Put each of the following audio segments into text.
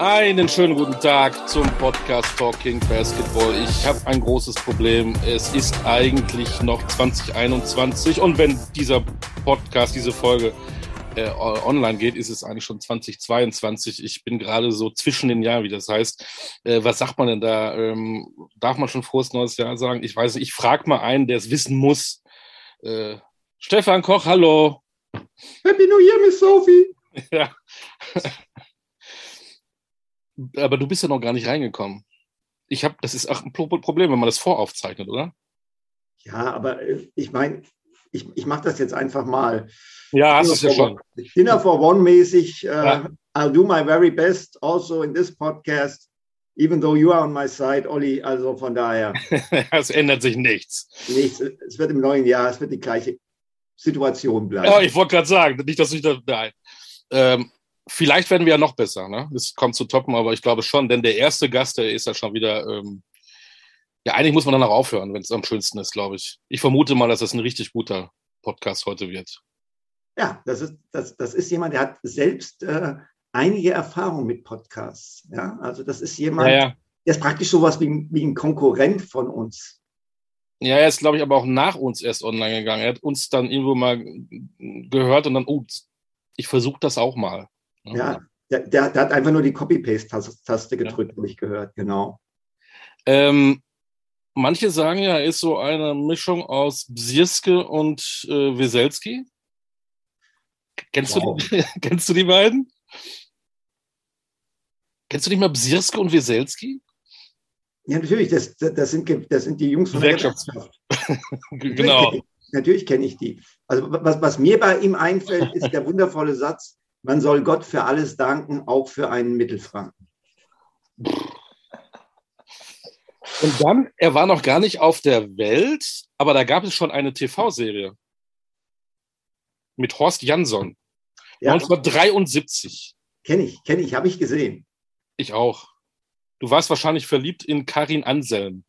Einen schönen guten Tag zum Podcast Talking Basketball. Ich habe ein großes Problem. Es ist eigentlich noch 2021 und wenn dieser Podcast, diese Folge äh, online geht, ist es eigentlich schon 2022. Ich bin gerade so zwischen den Jahren, wie das heißt. Äh, was sagt man denn da? Ähm, darf man schon frohes neues Jahr sagen? Ich weiß nicht. Ich frage mal einen, der es wissen muss. Äh, Stefan Koch, hallo. Happy New Year, Miss Sophie. Ja. Aber du bist ja noch gar nicht reingekommen. Ich habe, das ist auch ein Problem, wenn man das voraufzeichnet, oder? Ja, aber äh, ich meine, ich, ich mache das jetzt einfach mal. Ja, hast du es ja schon. Dinner for One mäßig. Uh, ja. I'll do my very best also in this podcast, even though you are on my side, Olli. Also von daher. es ändert sich nichts. Nichts. Es wird im neuen Jahr, es wird die gleiche Situation bleiben. Ja, ich wollte gerade sagen, nicht, dass ich da. Nein. Ähm, vielleicht werden wir ja noch besser, ne? Das kommt zu toppen, aber ich glaube schon, denn der erste Gast, der ist ja schon wieder. Ähm, ja, eigentlich muss man dann auch aufhören, wenn es am schönsten ist, glaube ich. Ich vermute mal, dass das ein richtig guter Podcast heute wird. Ja, das ist, das, das ist jemand, der hat selbst äh, einige Erfahrungen mit Podcasts. Ja, also das ist jemand, ja, ja. der ist praktisch sowas wie, wie ein Konkurrent von uns. Ja, er ist, glaube ich, aber auch nach uns erst online gegangen. Er hat uns dann irgendwo mal gehört und dann, oh, ich versuche das auch mal. Ja, der, der, der, hat einfach nur die Copy-Paste-Taste gedrückt, ja. habe ich gehört, genau. Ähm, manche sagen ja, er ist so eine Mischung aus Bsirske und äh, Weselski. Kennst, wow. du die, kennst du die beiden? Kennst du nicht mal Bsirske und Weselski? Ja, natürlich, das, das, sind, das sind die Jungs von der Gewerkschaft. genau. Natürlich kenne ich die. Also was, was mir bei ihm einfällt, ist der wundervolle Satz, man soll Gott für alles danken, auch für einen Mittelfranken. Und dann, er war noch gar nicht auf der Welt, aber da gab es schon eine TV-Serie mit Horst Jansson. Ja. 1973. Kenne ich, kenne ich, habe ich gesehen. Ich auch. Du warst wahrscheinlich verliebt in Karin Anselm.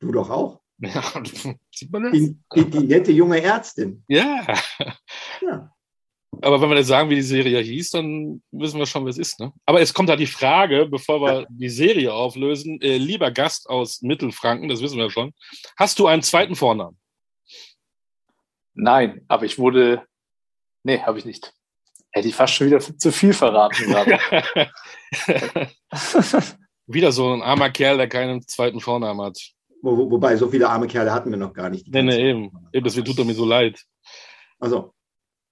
Du doch auch. Ja, sieht man das? Die, die, die nette junge Ärztin. Ja. ja. Aber wenn wir jetzt sagen, wie die Serie hieß, dann wissen wir schon, wer es ist. Ne? Aber es kommt da die Frage, bevor wir die Serie auflösen. Äh, lieber Gast aus Mittelfranken, das wissen wir schon. Hast du einen zweiten Vornamen? Nein, aber ich wurde. Nee, habe ich nicht. Hätte ich fast schon wieder zu viel verraten gerade. wieder so ein armer Kerl, der keinen zweiten Vornamen hat. Wo, wobei, so viele arme Kerle hatten wir noch gar nicht. Nee, nee, eben. eben. Deswegen tut er mir so leid. Also,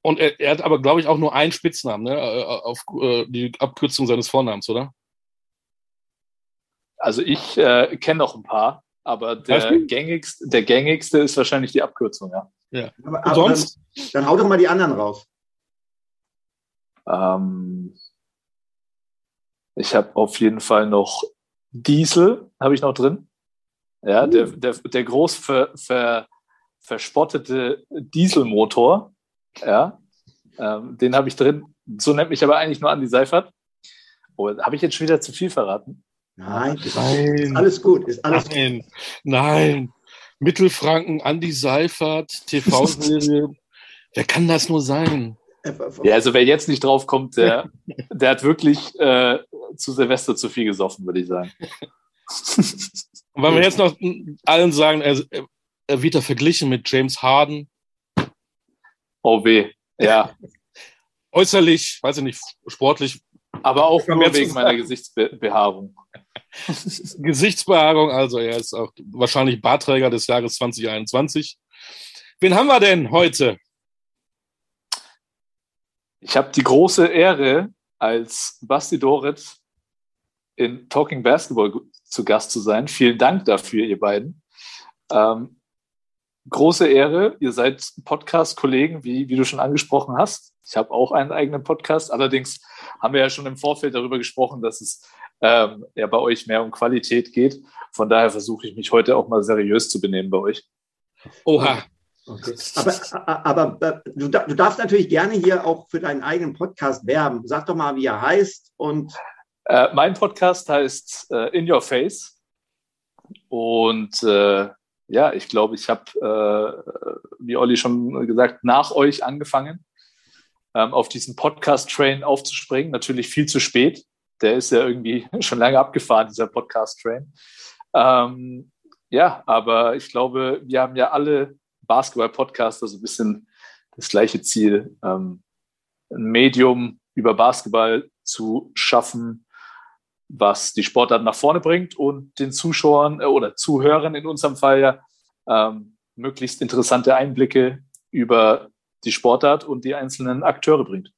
und er, er hat aber, glaube ich, auch nur einen Spitznamen, ne? Äh, auf äh, die Abkürzung seines Vornamens, oder? Also ich äh, kenne noch ein paar, aber der gängigste, der gängigste ist wahrscheinlich die Abkürzung, ja. ja. Aber, aber sonst? Dann, dann, hau doch mal die anderen raus. Ähm, ich habe auf jeden Fall noch Diesel, habe ich noch drin. Ja, uh. der, der, der groß ver, ver, verspottete Dieselmotor ja, ähm, den habe ich drin. So nennt mich aber eigentlich nur Andi Seifert. Oh, habe ich jetzt schon wieder zu viel verraten? Nein, nein. ist alles gut. Ist alles nein, gut. nein. Mittelfranken, Andi Seifert, TV-Serie. wer kann das nur sein? Ja, also wer jetzt nicht drauf kommt, der, der hat wirklich äh, zu Silvester zu viel gesoffen, würde ich sagen. Und wenn wir jetzt noch allen sagen, er, er wird da verglichen mit James Harden, Oh weh, ja. Äußerlich, weiß ich nicht, sportlich. Aber auch nur wegen meiner Gesichtsbehaarung. Gesichtsbehaarung, also er ist auch wahrscheinlich Barträger des Jahres 2021. Wen haben wir denn heute? Ich habe die große Ehre, als Basti Doret in Talking Basketball zu Gast zu sein. Vielen Dank dafür, ihr beiden. Ähm, große Ehre. Ihr seid Podcast-Kollegen, wie, wie du schon angesprochen hast. Ich habe auch einen eigenen Podcast. Allerdings haben wir ja schon im Vorfeld darüber gesprochen, dass es ähm, ja bei euch mehr um Qualität geht. Von daher versuche ich mich heute auch mal seriös zu benehmen bei euch. Oha. Okay. Aber, aber du, du darfst natürlich gerne hier auch für deinen eigenen Podcast werben. Sag doch mal, wie er heißt und äh, mein Podcast heißt äh, In Your Face und äh, ja, ich glaube, ich habe, äh, wie Olli schon gesagt, nach euch angefangen, ähm, auf diesen Podcast-Train aufzuspringen. Natürlich viel zu spät. der ist ja irgendwie schon lange abgefahren, dieser Podcast-Train. Ähm, ja, aber ich glaube, wir haben ja alle Basketball-Podcaster so ein bisschen das gleiche Ziel, ähm, ein Medium über Basketball zu schaffen, was die Sportart nach vorne bringt und den Zuschauern äh, oder Zuhörern in unserem Fall ja ähm, möglichst interessante Einblicke über die Sportart und die einzelnen Akteure bringt.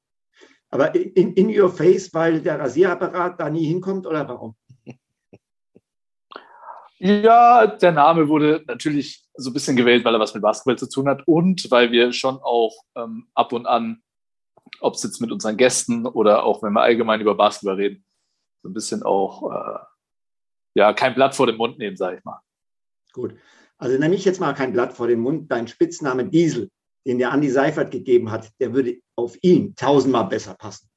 Aber in, in your face, weil der Rasierapparat da nie hinkommt oder warum? Ja, der Name wurde natürlich so ein bisschen gewählt, weil er was mit Basketball zu tun hat und weil wir schon auch ähm, ab und an, ob es jetzt mit unseren Gästen oder auch wenn wir allgemein über Basketball reden, so ein bisschen auch äh, ja kein Blatt vor den Mund nehmen, sage ich mal. Gut. Also nehme ich jetzt mal kein Blatt vor den Mund. Dein Spitzname Diesel, den der Andi Seifert gegeben hat, der würde auf ihn tausendmal besser passen.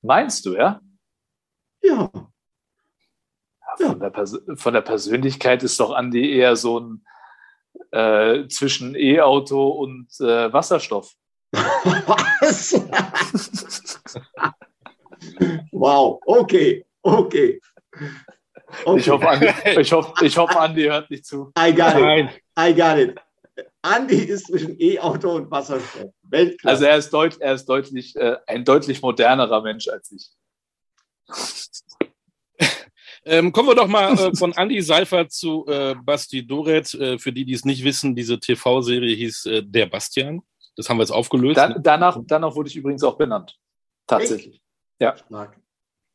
Meinst du, ja? Ja. ja von, der von, der Persönlichkeit ist doch Andi eher so ein äh, zwischen E-Auto und äh, Wasserstoff. Was? wow, okay, okay. okay. Ich, hoffe, Andi, ich, hoffe, ich hoffe, Andi hört nicht zu. I got it. I got it. Andi ist zwischen E-Auto und Wasserstoff. Weltklasse. Also er ist, deut, er ist deutlich, äh, ein deutlich modernerer Mensch als ich. Ähm, kommen wir doch mal äh, von Andy Seifert zu äh, Basti Doret. Äh, für die, die es nicht wissen, diese TV-Serie hieß äh, Der Bastian. Das haben wir jetzt aufgelöst. Da, danach, danach wurde ich übrigens auch benannt. Tatsächlich. Ja. Stark.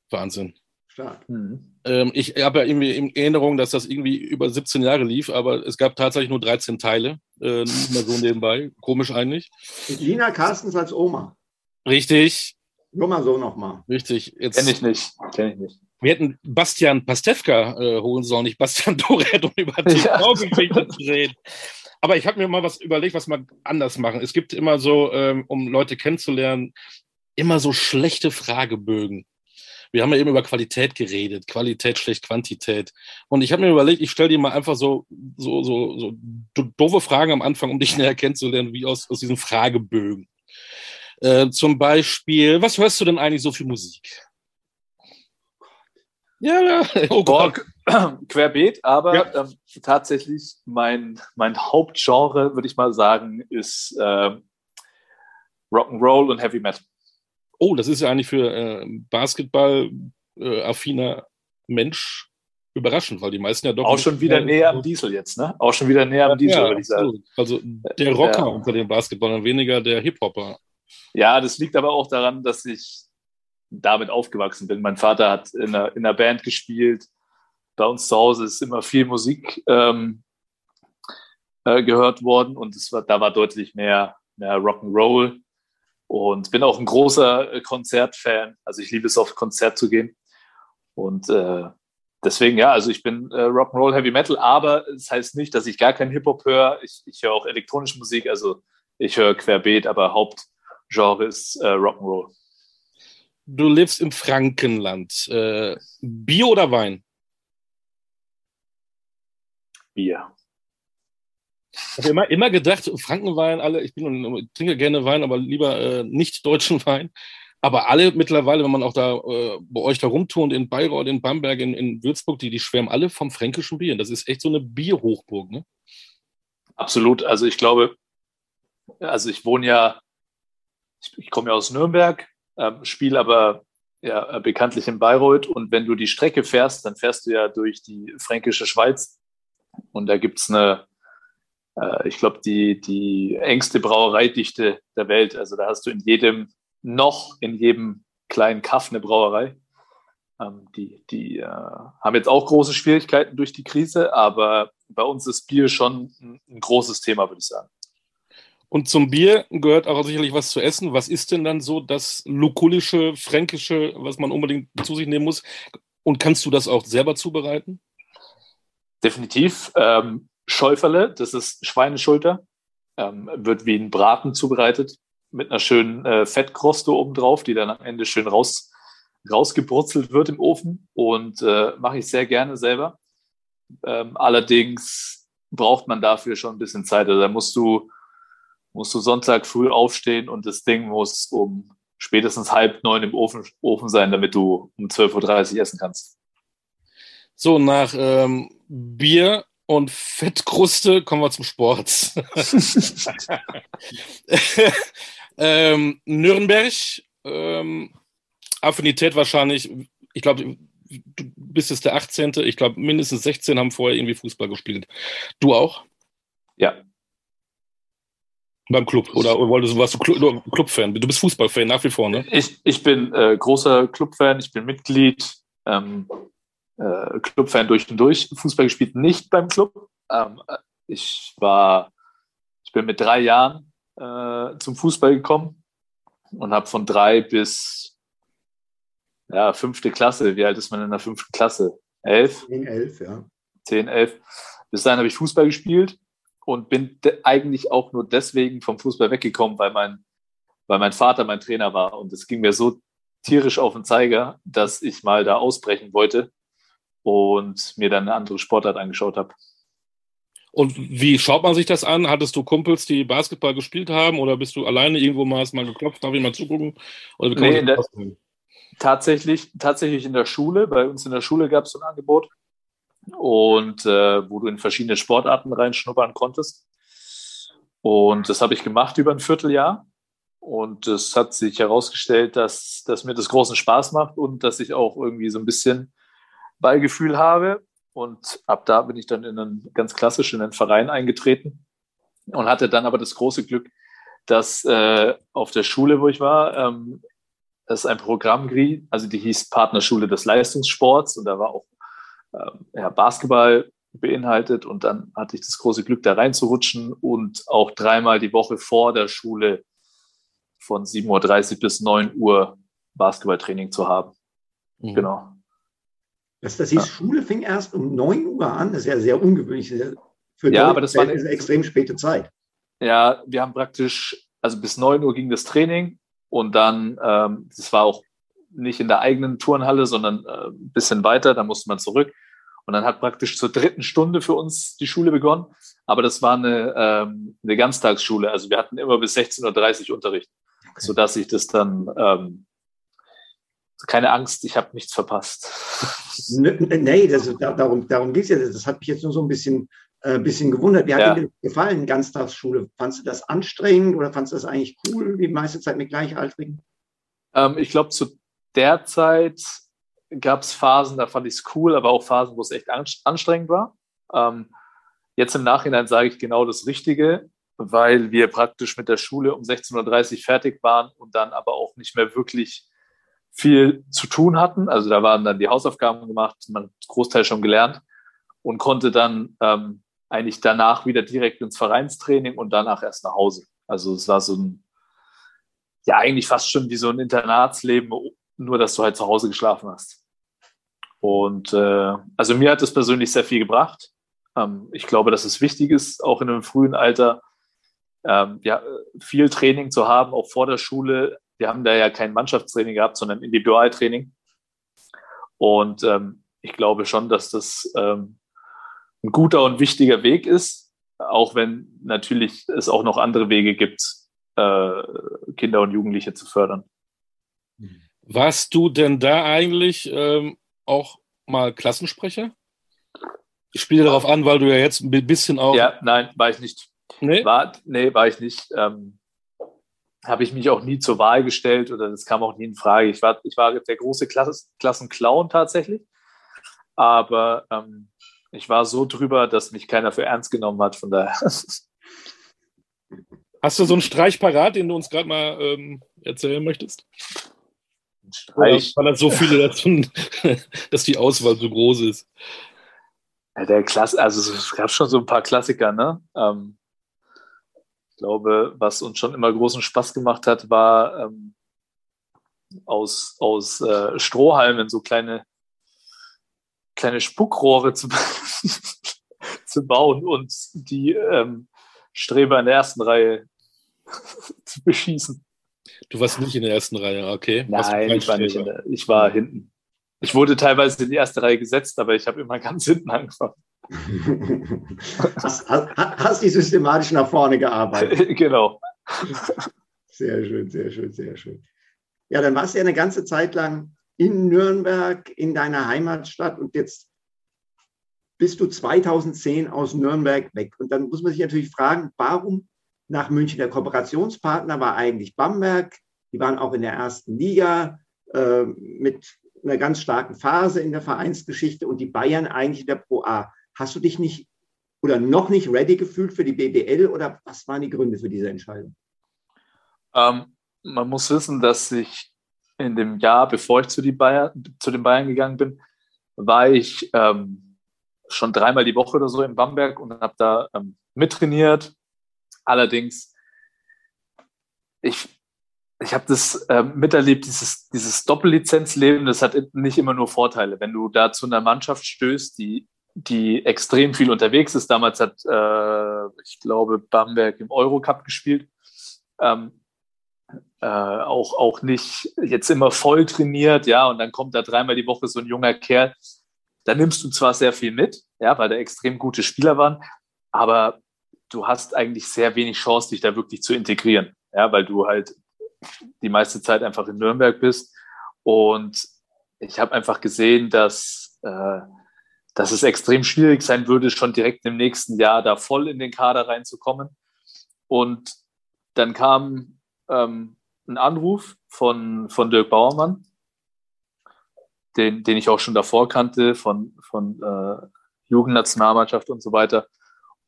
Wahnsinn. Stark. Mhm. Ähm, ich habe ja irgendwie in Erinnerung, dass das irgendwie über 17 Jahre lief, aber es gab tatsächlich nur 13 Teile. Äh, mal so nebenbei. Komisch eigentlich. Mit Lina Carstens als Oma. Richtig. Nur mal so nochmal. Richtig. Jetzt, Kenn ich nicht. Kenn ich nicht. Wir hätten Bastian Pastewka äh, holen sollen, nicht Bastian Doret, um über TV-Geschichte ja. zu reden. Aber ich habe mir mal was überlegt, was wir anders machen. Es gibt immer so, ähm, um Leute kennenzulernen, immer so schlechte Fragebögen. Wir haben ja eben über Qualität geredet, Qualität schlecht Quantität. Und ich habe mir überlegt, ich stelle dir mal einfach so, so, so, so doofe Fragen am Anfang, um dich näher kennenzulernen, wie aus, aus diesen Fragebögen. Äh, zum Beispiel, was hörst du denn eigentlich so für Musik? Ja, ja. Oh Gott. Querbeet, aber ja. ähm, tatsächlich mein, mein Hauptgenre, würde ich mal sagen, ist ähm, Rock'n'Roll und Heavy Metal oh, das ist ja eigentlich für äh, Basketball äh, Mensch überraschend, weil die meisten ja doch. Auch schon wieder näher am Diesel jetzt, ne? Auch schon wieder näher am Diesel, ja, würde ich sagen. Also der Rocker ja. unter den Basketballern, weniger der Hip-Hopper. Ja, das liegt aber auch daran, dass ich damit aufgewachsen bin. Mein Vater hat in einer, in einer Band gespielt. Bei uns zu Hause ist immer viel Musik ähm, äh, gehört worden und es war, da war deutlich mehr, mehr Rock'n'Roll und bin auch ein großer äh, Konzertfan. Also ich liebe es, auf Konzert zu gehen. Und äh, deswegen, ja, also ich bin äh, Rock'n'Roll, Heavy Metal, aber es das heißt nicht, dass ich gar keinen Hip-Hop höre. Ich, ich höre auch elektronische Musik, also ich höre querbeet, aber Hauptgenre ist äh, Rock'n'Roll. Du lebst im Frankenland. Äh, Bier oder Wein? Bier. Ich habe immer, immer gedacht, Frankenwein, alle, ich, bin, trinke gerne Wein, aber lieber äh, nicht deutschen Wein. Aber alle mittlerweile, wenn man auch da äh, bei euch da rumturnt, in Bayreuth, in Bamberg, in, in Würzburg, die, die schwärmen alle vom fränkischen Bier. Das ist echt so eine Bierhochburg, ne? Absolut. Also ich glaube, also ich wohne ja, ich, ich komme ja aus Nürnberg, ähm, spiele aber ja bekanntlich in Bayreuth und wenn du die Strecke fährst, dann fährst du ja durch die fränkische Schweiz und da gibt es eine äh, ich glaube, die, die engste Brauereidichte der Welt. Also da hast du in jedem, noch in jedem kleinen Kaff eine Brauerei. Ähm, die die äh, haben jetzt auch große Schwierigkeiten durch die Krise, aber bei uns ist Bier schon ein, ein großes Thema, würde ich sagen. Und zum Bier gehört auch sicherlich was zu essen. Was ist denn dann so das lukulische, fränkische, was man unbedingt zu sich nehmen muss? Und kannst du das auch selber zubereiten? Definitiv. Ähm, Schäuferle, das ist Schweineschulter, ähm, wird wie ein Braten zubereitet mit einer schönen äh, Fettkroste obendrauf, die dann am Ende schön raus, rausgebrutzelt wird im Ofen und äh, mache ich sehr gerne selber. Ähm, allerdings braucht man dafür schon ein bisschen Zeit. Also da musst du, musst du Sonntag früh aufstehen und das Ding muss um spätestens halb neun im Ofen, Ofen sein, damit du um 12.30 Uhr essen kannst. So, nach ähm, Bier und Fettkruste kommen wir zum Sport. ähm, Nürnberg, ähm, Affinität wahrscheinlich, ich glaube, du bist jetzt der 18. Ich glaube, mindestens 16 haben vorher irgendwie Fußball gespielt. Du auch? Ja. Beim Club oder wolltest du, warst du Club, Clubfan? Du bist Fußballfan nach wie vor, ne? Ich, ich bin äh, großer Clubfan, ich bin Mitglied, ähm, äh, Clubfan durch und durch. Fußball gespielt nicht beim Club. Ähm, ich war, ich bin mit drei Jahren äh, zum Fußball gekommen und habe von drei bis ja, fünfte Klasse. Wie alt ist man in der fünften Klasse? Elf? Zehn, elf, ja. Zehn, elf. Bis dahin habe ich Fußball gespielt und bin eigentlich auch nur deswegen vom Fußball weggekommen, weil mein, weil mein Vater mein Trainer war. Und es ging mir so tierisch auf den Zeiger, dass ich mal da ausbrechen wollte und mir dann eine andere Sportart angeschaut habe. Und wie schaut man sich das an? Hattest du Kumpels, die Basketball gespielt haben oder bist du alleine irgendwo mal, hast mal geklopft, darf ich mal zugucken? Oder nee, der, tatsächlich, tatsächlich in der Schule. Bei uns in der Schule gab es so ein Angebot und äh, wo du in verschiedene Sportarten reinschnuppern konntest. Und das habe ich gemacht über ein Vierteljahr. Und es hat sich herausgestellt, dass, dass mir das großen Spaß macht und dass ich auch irgendwie so ein bisschen Ballgefühl habe. Und ab da bin ich dann in einen ganz klassisch in einen Verein eingetreten und hatte dann aber das große Glück, dass äh, auf der Schule, wo ich war, ähm, es ein Programm also die hieß Partnerschule des Leistungssports und da war auch ähm, ja, Basketball beinhaltet und dann hatte ich das große Glück, da reinzurutschen und auch dreimal die Woche vor der Schule von 7.30 Uhr bis 9 Uhr Basketballtraining zu haben. Mhm. Genau. Das, das hieß, ja. Schule fing erst um 9 Uhr an. Das ist ja sehr ungewöhnlich für ja, aber das war eine extrem späte Zeit. Ja, wir haben praktisch, also bis 9 Uhr ging das Training und dann, ähm, das war auch nicht in der eigenen Turnhalle, sondern äh, ein bisschen weiter, da musste man zurück. Und dann hat praktisch zur dritten Stunde für uns die Schule begonnen. Aber das war eine, ähm, eine Ganztagsschule. Also wir hatten immer bis 16.30 Uhr Unterricht, okay. sodass ich das dann, ähm, keine Angst, ich habe nichts verpasst. Nee, das, darum, darum geht es ja. Das hat mich jetzt nur so ein bisschen, äh, bisschen gewundert. Wie hat ja. dir gefallen, Ganztagsschule? Fandest du das anstrengend oder fandest du das eigentlich cool, die meiste Zeit mit Gleichaltrigen? Ähm, ich glaube, zu der Zeit gab es Phasen, da fand ich es cool, aber auch Phasen, wo es echt anstrengend war. Ähm, jetzt im Nachhinein sage ich genau das Richtige, weil wir praktisch mit der Schule um 16.30 Uhr fertig waren und dann aber auch nicht mehr wirklich viel zu tun hatten. Also da waren dann die Hausaufgaben gemacht, man hat Großteil schon gelernt und konnte dann ähm, eigentlich danach wieder direkt ins Vereinstraining und danach erst nach Hause. Also es war so ein, ja eigentlich fast schon wie so ein Internatsleben nur dass du halt zu Hause geschlafen hast. Und äh, also mir hat es persönlich sehr viel gebracht. Ähm, ich glaube, dass es wichtig ist, auch in einem frühen Alter ähm, ja, viel Training zu haben, auch vor der Schule. Wir haben da ja kein Mannschaftstraining gehabt, sondern Individualtraining. Und ähm, ich glaube schon, dass das ähm, ein guter und wichtiger Weg ist, auch wenn natürlich es auch noch andere Wege gibt, äh, Kinder und Jugendliche zu fördern. Warst du denn da eigentlich ähm, auch mal Klassensprecher? Ich spiele darauf an, weil du ja jetzt ein bisschen auch. Ja, nein, war ich nicht. Nee, war, nee, war ich nicht. Ähm, Habe ich mich auch nie zur Wahl gestellt oder das kam auch nie in Frage. Ich war, ich war der große Klasse, Klassenclown tatsächlich. Aber ähm, ich war so drüber, dass mich keiner für ernst genommen hat. Von daher. Hast du so einen Streich parat, den du uns gerade mal ähm, erzählen möchtest? Streich. Weil das so viele, dass, dass die Auswahl so groß ist. Ja, der Klasse, also es gab schon so ein paar Klassiker, ne? Ähm, ich glaube, was uns schon immer großen Spaß gemacht hat, war ähm, aus, aus äh, Strohhalmen so kleine, kleine Spuckrohre zu, zu bauen und die ähm, Streber in der ersten Reihe zu beschießen. Du warst nicht in der ersten Reihe, okay. Nein, ich war, nicht der, ich war hinten. Ich wurde teilweise in die erste Reihe gesetzt, aber ich habe immer ganz hinten angefangen. hast, hast, hast die systematisch nach vorne gearbeitet. genau. Sehr schön, sehr schön, sehr schön. Ja, dann warst du ja eine ganze Zeit lang in Nürnberg, in deiner Heimatstadt und jetzt bist du 2010 aus Nürnberg weg. Und dann muss man sich natürlich fragen, warum nach München? Der Kooperationspartner war eigentlich Bamberg. Die waren auch in der ersten Liga äh, mit einer ganz starken Phase in der Vereinsgeschichte und die Bayern eigentlich in der Pro A. Hast du dich nicht oder noch nicht ready gefühlt für die BBL oder was waren die Gründe für diese Entscheidung? Ähm, man muss wissen, dass ich in dem Jahr, bevor ich zu, die Bayern, zu den Bayern gegangen bin, war ich ähm, schon dreimal die Woche oder so in Bamberg und habe da ähm, mittrainiert. Allerdings, ich, ich habe das äh, miterlebt, dieses, dieses Doppellizenzleben, das hat nicht immer nur Vorteile. Wenn du da zu einer Mannschaft stößt, die, die extrem viel unterwegs ist, damals hat, äh, ich glaube, Bamberg im Eurocup gespielt, ähm, äh, auch, auch nicht jetzt immer voll trainiert, ja, und dann kommt da dreimal die Woche so ein junger Kerl. Da nimmst du zwar sehr viel mit, ja, weil da extrem gute Spieler waren, aber du hast eigentlich sehr wenig Chance, dich da wirklich zu integrieren, ja, weil du halt die meiste Zeit einfach in Nürnberg bist. Und ich habe einfach gesehen, dass, äh, dass es extrem schwierig sein würde, schon direkt im nächsten Jahr da voll in den Kader reinzukommen. Und dann kam ähm, einen Anruf von, von Dirk Bauermann, den, den ich auch schon davor kannte, von, von äh, Jugendnationalmannschaft und so weiter.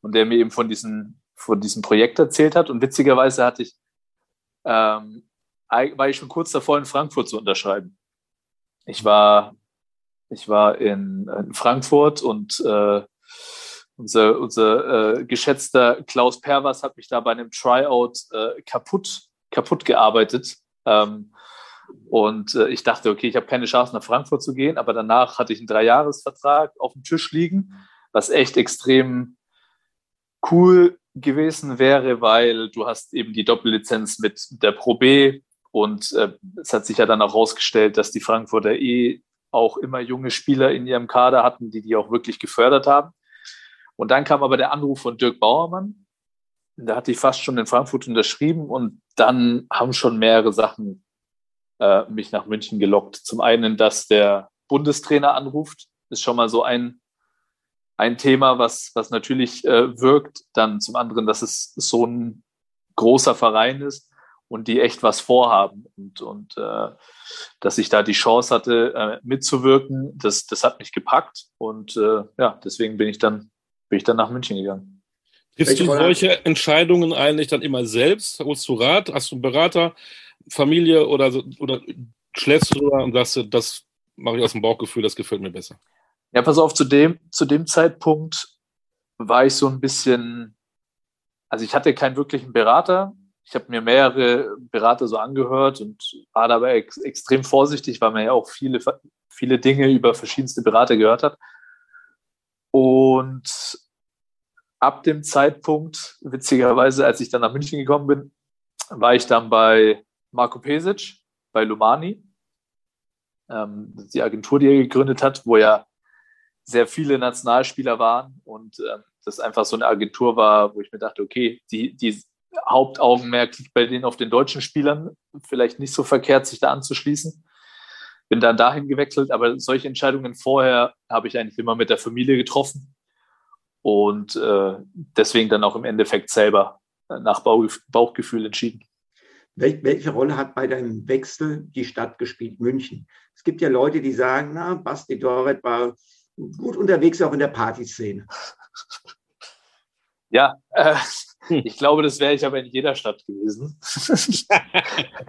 Und der mir eben von, diesen, von diesem Projekt erzählt hat. Und witzigerweise hatte ich, ähm, war ich schon kurz davor, in Frankfurt zu unterschreiben. Ich war, ich war in, in Frankfurt und äh, unser, unser äh, geschätzter Klaus Pervers hat mich da bei einem Tryout äh, kaputt kaputt gearbeitet. Ähm, und äh, ich dachte, okay, ich habe keine Chance, nach Frankfurt zu gehen, aber danach hatte ich einen Dreijahresvertrag auf dem Tisch liegen, was echt extrem cool gewesen wäre, weil du hast eben die Doppellizenz mit der Pro B und äh, es hat sich ja dann auch herausgestellt, dass die Frankfurter eh auch immer junge Spieler in ihrem Kader hatten, die die auch wirklich gefördert haben. Und dann kam aber der Anruf von Dirk Bauermann, da hatte ich fast schon in Frankfurt unterschrieben und dann haben schon mehrere Sachen äh, mich nach München gelockt. Zum einen, dass der Bundestrainer anruft, ist schon mal so ein, ein Thema, was, was natürlich äh, wirkt. Dann zum anderen, dass es so ein großer Verein ist und die echt was vorhaben und, und äh, dass ich da die Chance hatte, äh, mitzuwirken, das, das hat mich gepackt und äh, ja, deswegen bin ich dann, bin ich dann nach München gegangen. Triffst du solche Entscheidungen eigentlich dann immer selbst? Holst du Rat? Hast du einen Berater, Familie oder, oder schläfst du drüber und sagst, das mache ich aus dem Bauchgefühl, das gefällt mir besser? Ja, pass auf, zu dem, zu dem Zeitpunkt war ich so ein bisschen, also ich hatte keinen wirklichen Berater. Ich habe mir mehrere Berater so angehört und war dabei ex extrem vorsichtig, weil man ja auch viele, viele Dinge über verschiedenste Berater gehört hat. Und ab dem Zeitpunkt, witzigerweise, als ich dann nach München gekommen bin, war ich dann bei Marco Pesic, bei Lumani, ähm, die Agentur, die er gegründet hat, wo ja sehr viele Nationalspieler waren und ähm, das einfach so eine Agentur war, wo ich mir dachte, okay, die, die Hauptaugenmerk liegt bei denen auf den deutschen Spielern, vielleicht nicht so verkehrt, sich da anzuschließen. Bin dann dahin gewechselt, aber solche Entscheidungen vorher habe ich eigentlich immer mit der Familie getroffen und äh, deswegen dann auch im Endeffekt selber nach Bauchgefühl entschieden. welche Rolle hat bei deinem Wechsel die Stadt gespielt, München? Es gibt ja Leute, die sagen, na, Basti Doret war gut unterwegs auch in der Partyszene. Ja, äh, ich glaube, das wäre ich aber in jeder Stadt gewesen.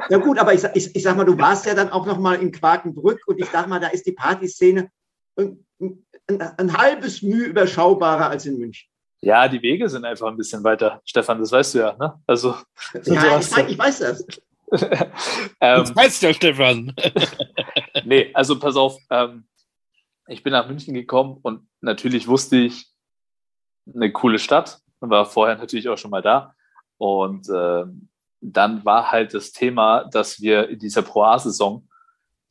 ja gut, aber ich, ich, ich sag mal, du warst ja dann auch noch mal in Quakenbrück und ich sag mal, da ist die Partyszene ein, ein halbes Mühe überschaubarer als in München. Ja, die Wege sind einfach ein bisschen weiter, Stefan, das weißt du ja, ne? Also, ja, ich, weiß, ich weiß das. ähm, das weißt ja, Stefan. nee, also pass auf, ähm, ich bin nach München gekommen und natürlich wusste ich, eine coole Stadt, war vorher natürlich auch schon mal da. Und äh, dann war halt das Thema, dass wir in dieser Pro A-Saison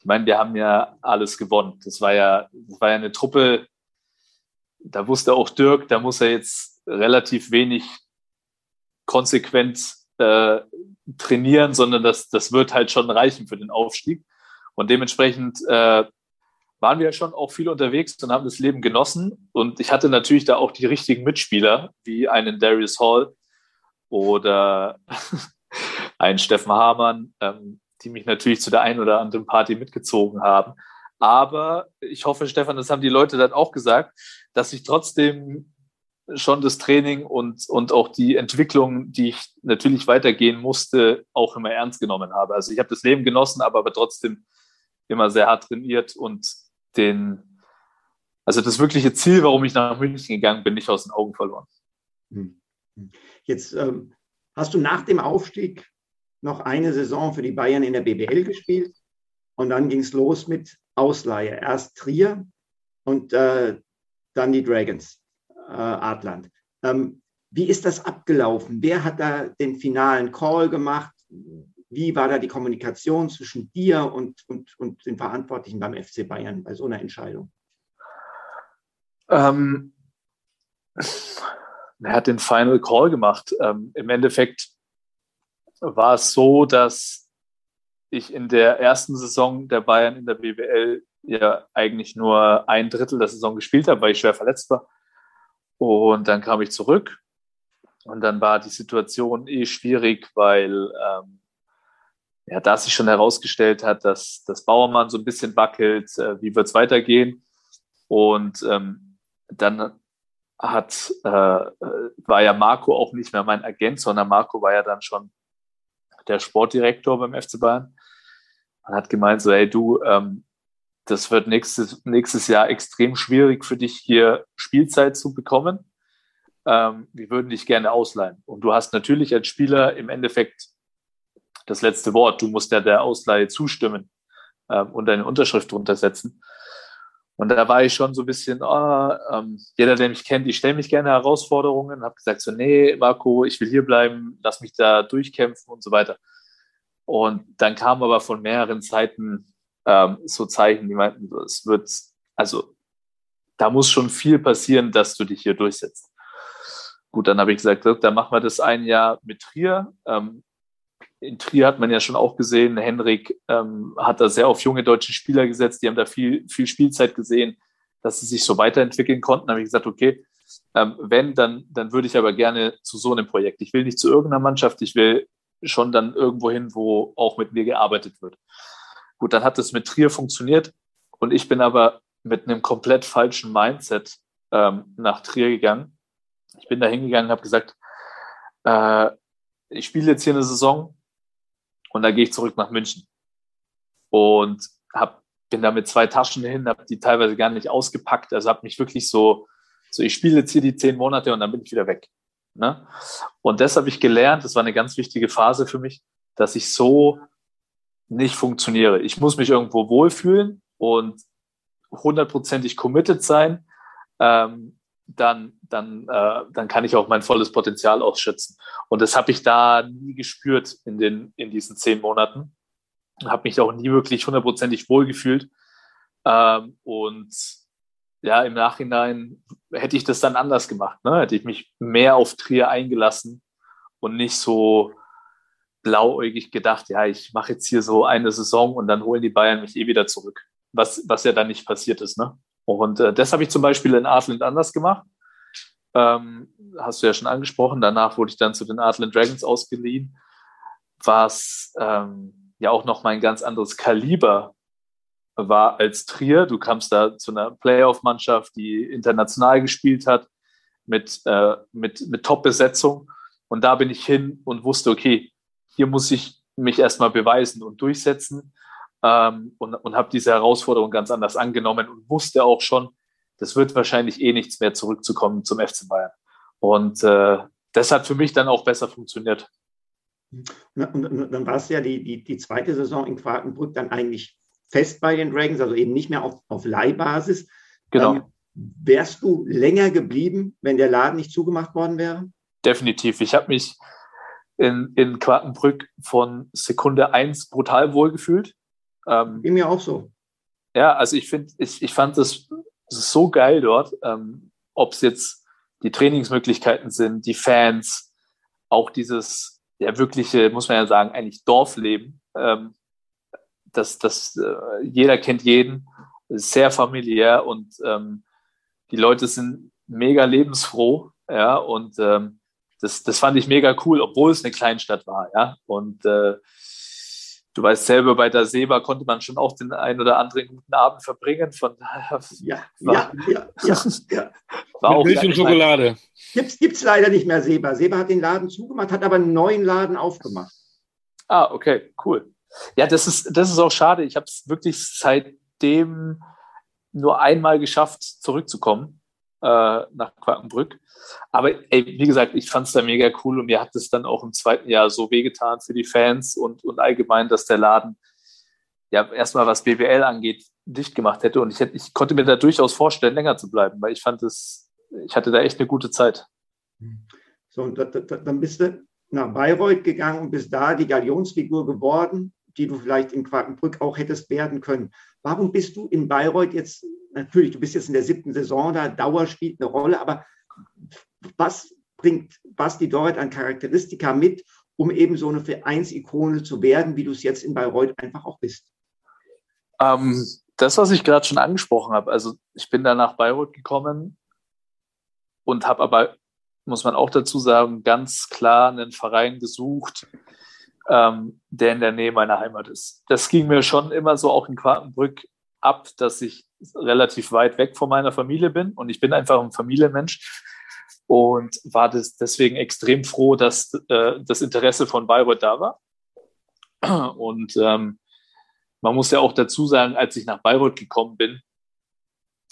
ich meine, wir haben ja alles gewonnen. Das war ja, das war ja eine Truppe, da wusste auch Dirk, da muss er jetzt relativ wenig konsequent äh, trainieren, sondern das, das wird halt schon reichen für den Aufstieg. Und dementsprechend äh, waren wir ja schon auch viel unterwegs und haben das Leben genossen. Und ich hatte natürlich da auch die richtigen Mitspieler, wie einen Darius Hall oder einen Steffen Hamann, ähm, die mich natürlich zu der einen oder anderen Party mitgezogen haben. Aber ich hoffe, Stefan, das haben die Leute dann auch gesagt, dass ich trotzdem schon das Training und, und auch die Entwicklung, die ich natürlich weitergehen musste, auch immer ernst genommen habe. Also ich habe das Leben genossen, aber, aber trotzdem immer sehr hart trainiert und den, also das wirkliche Ziel, warum ich nach München gegangen bin, nicht aus den Augen verloren. Hm. Jetzt ähm, hast du nach dem Aufstieg noch eine Saison für die Bayern in der BBL gespielt und dann ging es los mit Ausleihe. Erst Trier und äh, dann die Dragons, äh, Adland. Ähm, wie ist das abgelaufen? Wer hat da den finalen Call gemacht? Wie war da die Kommunikation zwischen dir und, und, und den Verantwortlichen beim FC Bayern bei so einer Entscheidung? Ähm, er hat den Final Call gemacht. Ähm, Im Endeffekt war es so, dass ich in der ersten Saison der Bayern in der BWL ja eigentlich nur ein Drittel der Saison gespielt habe, weil ich schwer verletzt war. Und dann kam ich zurück und dann war die Situation eh schwierig, weil ähm, ja, da sich schon herausgestellt hat, dass das Bauermann so ein bisschen wackelt, äh, wie wird es weitergehen. Und ähm, dann hat, äh, war ja Marco auch nicht mehr mein Agent, sondern Marco war ja dann schon der Sportdirektor beim FC Bayern und hat gemeint so, hey du, ähm, das wird nächstes, nächstes Jahr extrem schwierig für dich hier Spielzeit zu bekommen. Ähm, wir würden dich gerne ausleihen. Und du hast natürlich als Spieler im Endeffekt das letzte Wort. Du musst ja der Ausleihe zustimmen ähm, und deine Unterschrift drunter setzen. Und da war ich schon so ein bisschen, oh, ähm, jeder, der mich kennt, ich stelle mich gerne Herausforderungen, habe gesagt so, nee, Marco, ich will hier bleiben, lass mich da durchkämpfen und so weiter. Und dann kam aber von mehreren Seiten ähm, so Zeichen, die meinten, es wird, also da muss schon viel passieren, dass du dich hier durchsetzt. Gut, dann habe ich gesagt, dann machen wir das ein Jahr mit Trier. Ähm, in Trier hat man ja schon auch gesehen, Henrik ähm, hat da sehr auf junge deutsche Spieler gesetzt, die haben da viel, viel Spielzeit gesehen, dass sie sich so weiterentwickeln konnten. Da habe ich gesagt, okay, ähm, wenn, dann, dann würde ich aber gerne zu so einem Projekt. Ich will nicht zu irgendeiner Mannschaft, ich will schon dann irgendwo hin, wo auch mit mir gearbeitet wird. Gut, dann hat es mit Trier funktioniert und ich bin aber mit einem komplett falschen Mindset ähm, nach Trier gegangen. Ich bin da hingegangen und habe gesagt, äh, ich spiele jetzt hier eine Saison, und dann gehe ich zurück nach München. Und hab, bin da mit zwei Taschen hin, habe die teilweise gar nicht ausgepackt. Also habe mich wirklich so, so ich spiele jetzt hier die zehn Monate und dann bin ich wieder weg. Ne? Und das habe ich gelernt, das war eine ganz wichtige Phase für mich, dass ich so nicht funktioniere. Ich muss mich irgendwo wohlfühlen und hundertprozentig committed sein. Ähm, dann, dann, äh, dann kann ich auch mein volles Potenzial ausschätzen. Und das habe ich da nie gespürt in, den, in diesen zehn Monaten. Habe mich auch nie wirklich hundertprozentig wohlgefühlt. Ähm, und ja, im Nachhinein hätte ich das dann anders gemacht. Ne? Hätte ich mich mehr auf Trier eingelassen und nicht so blauäugig gedacht, ja, ich mache jetzt hier so eine Saison und dann holen die Bayern mich eh wieder zurück. Was, was ja dann nicht passiert ist. Ne? Und äh, das habe ich zum Beispiel in Artland anders gemacht. Ähm, hast du ja schon angesprochen. Danach wurde ich dann zu den Artland Dragons ausgeliehen, was ähm, ja auch noch mein ganz anderes Kaliber war als Trier. Du kamst da zu einer Playoff-Mannschaft, die international gespielt hat, mit, äh, mit, mit Top-Besetzung. Und da bin ich hin und wusste, okay, hier muss ich mich erstmal beweisen und durchsetzen ähm, und, und habe diese Herausforderung ganz anders angenommen und wusste auch schon, das wird wahrscheinlich eh nichts mehr zurückzukommen zum FC Bayern. Und äh, das hat für mich dann auch besser funktioniert. Und, und dann war es ja die, die, die zweite Saison in Quakenbrück dann eigentlich fest bei den Dragons, also eben nicht mehr auf, auf Leihbasis. Genau. Ähm, wärst du länger geblieben, wenn der Laden nicht zugemacht worden wäre? Definitiv. Ich habe mich in, in Quakenbrück von Sekunde 1 brutal wohlgefühlt. Ähm, Ging mir auch so. Ja, also ich finde, ich, ich fand das, so geil dort, ähm, ob es jetzt die Trainingsmöglichkeiten sind, die Fans, auch dieses ja wirkliche, muss man ja sagen, eigentlich Dorfleben. Ähm, das, das, äh, jeder kennt jeden, sehr familiär und ähm, die Leute sind mega lebensfroh, ja, und ähm, das, das fand ich mega cool, obwohl es eine Kleinstadt war, ja. Und äh, du weißt selber, bei der Seba konnte man schon auch den einen oder anderen guten Abend verbringen. Von daher ja, war, ja, ja, ja, War auch Milch und Schokolade. Gibt es leider nicht mehr Seba. Seba hat den Laden zugemacht, hat aber einen neuen Laden aufgemacht. Ah, okay, cool. Ja, das ist, das ist auch schade. Ich habe es wirklich seitdem nur einmal geschafft, zurückzukommen äh, nach Quakenbrück. Aber ey, wie gesagt, ich fand es da mega cool und mir hat es dann auch im zweiten Jahr so wehgetan für die Fans und, und allgemein, dass der Laden ja erstmal was BWL angeht, dicht gemacht hätte. Und ich, hätte, ich konnte mir da durchaus vorstellen, länger zu bleiben, weil ich fand es, ich hatte da echt eine gute Zeit. So, und da, da, dann bist du nach Bayreuth gegangen und bist da die Galionsfigur geworden, die du vielleicht in Quakenbrück auch hättest werden können. Warum bist du in Bayreuth jetzt, natürlich, du bist jetzt in der siebten Saison da, Dauer spielt eine Rolle, aber was bringt Basti Doret an Charakteristika mit, um eben so eine Vereinsikone zu werden, wie du es jetzt in Bayreuth einfach auch bist? Ähm, das, was ich gerade schon angesprochen habe, also ich bin da nach Bayreuth gekommen und habe aber, muss man auch dazu sagen, ganz klar einen Verein gesucht, ähm, der in der Nähe meiner Heimat ist. Das ging mir schon immer so auch in Quakenbrück ab, dass ich relativ weit weg von meiner Familie bin und ich bin einfach ein Familienmensch und war das deswegen extrem froh, dass äh, das Interesse von Bayreuth da war. Und ähm, man muss ja auch dazu sagen, als ich nach Bayreuth gekommen bin,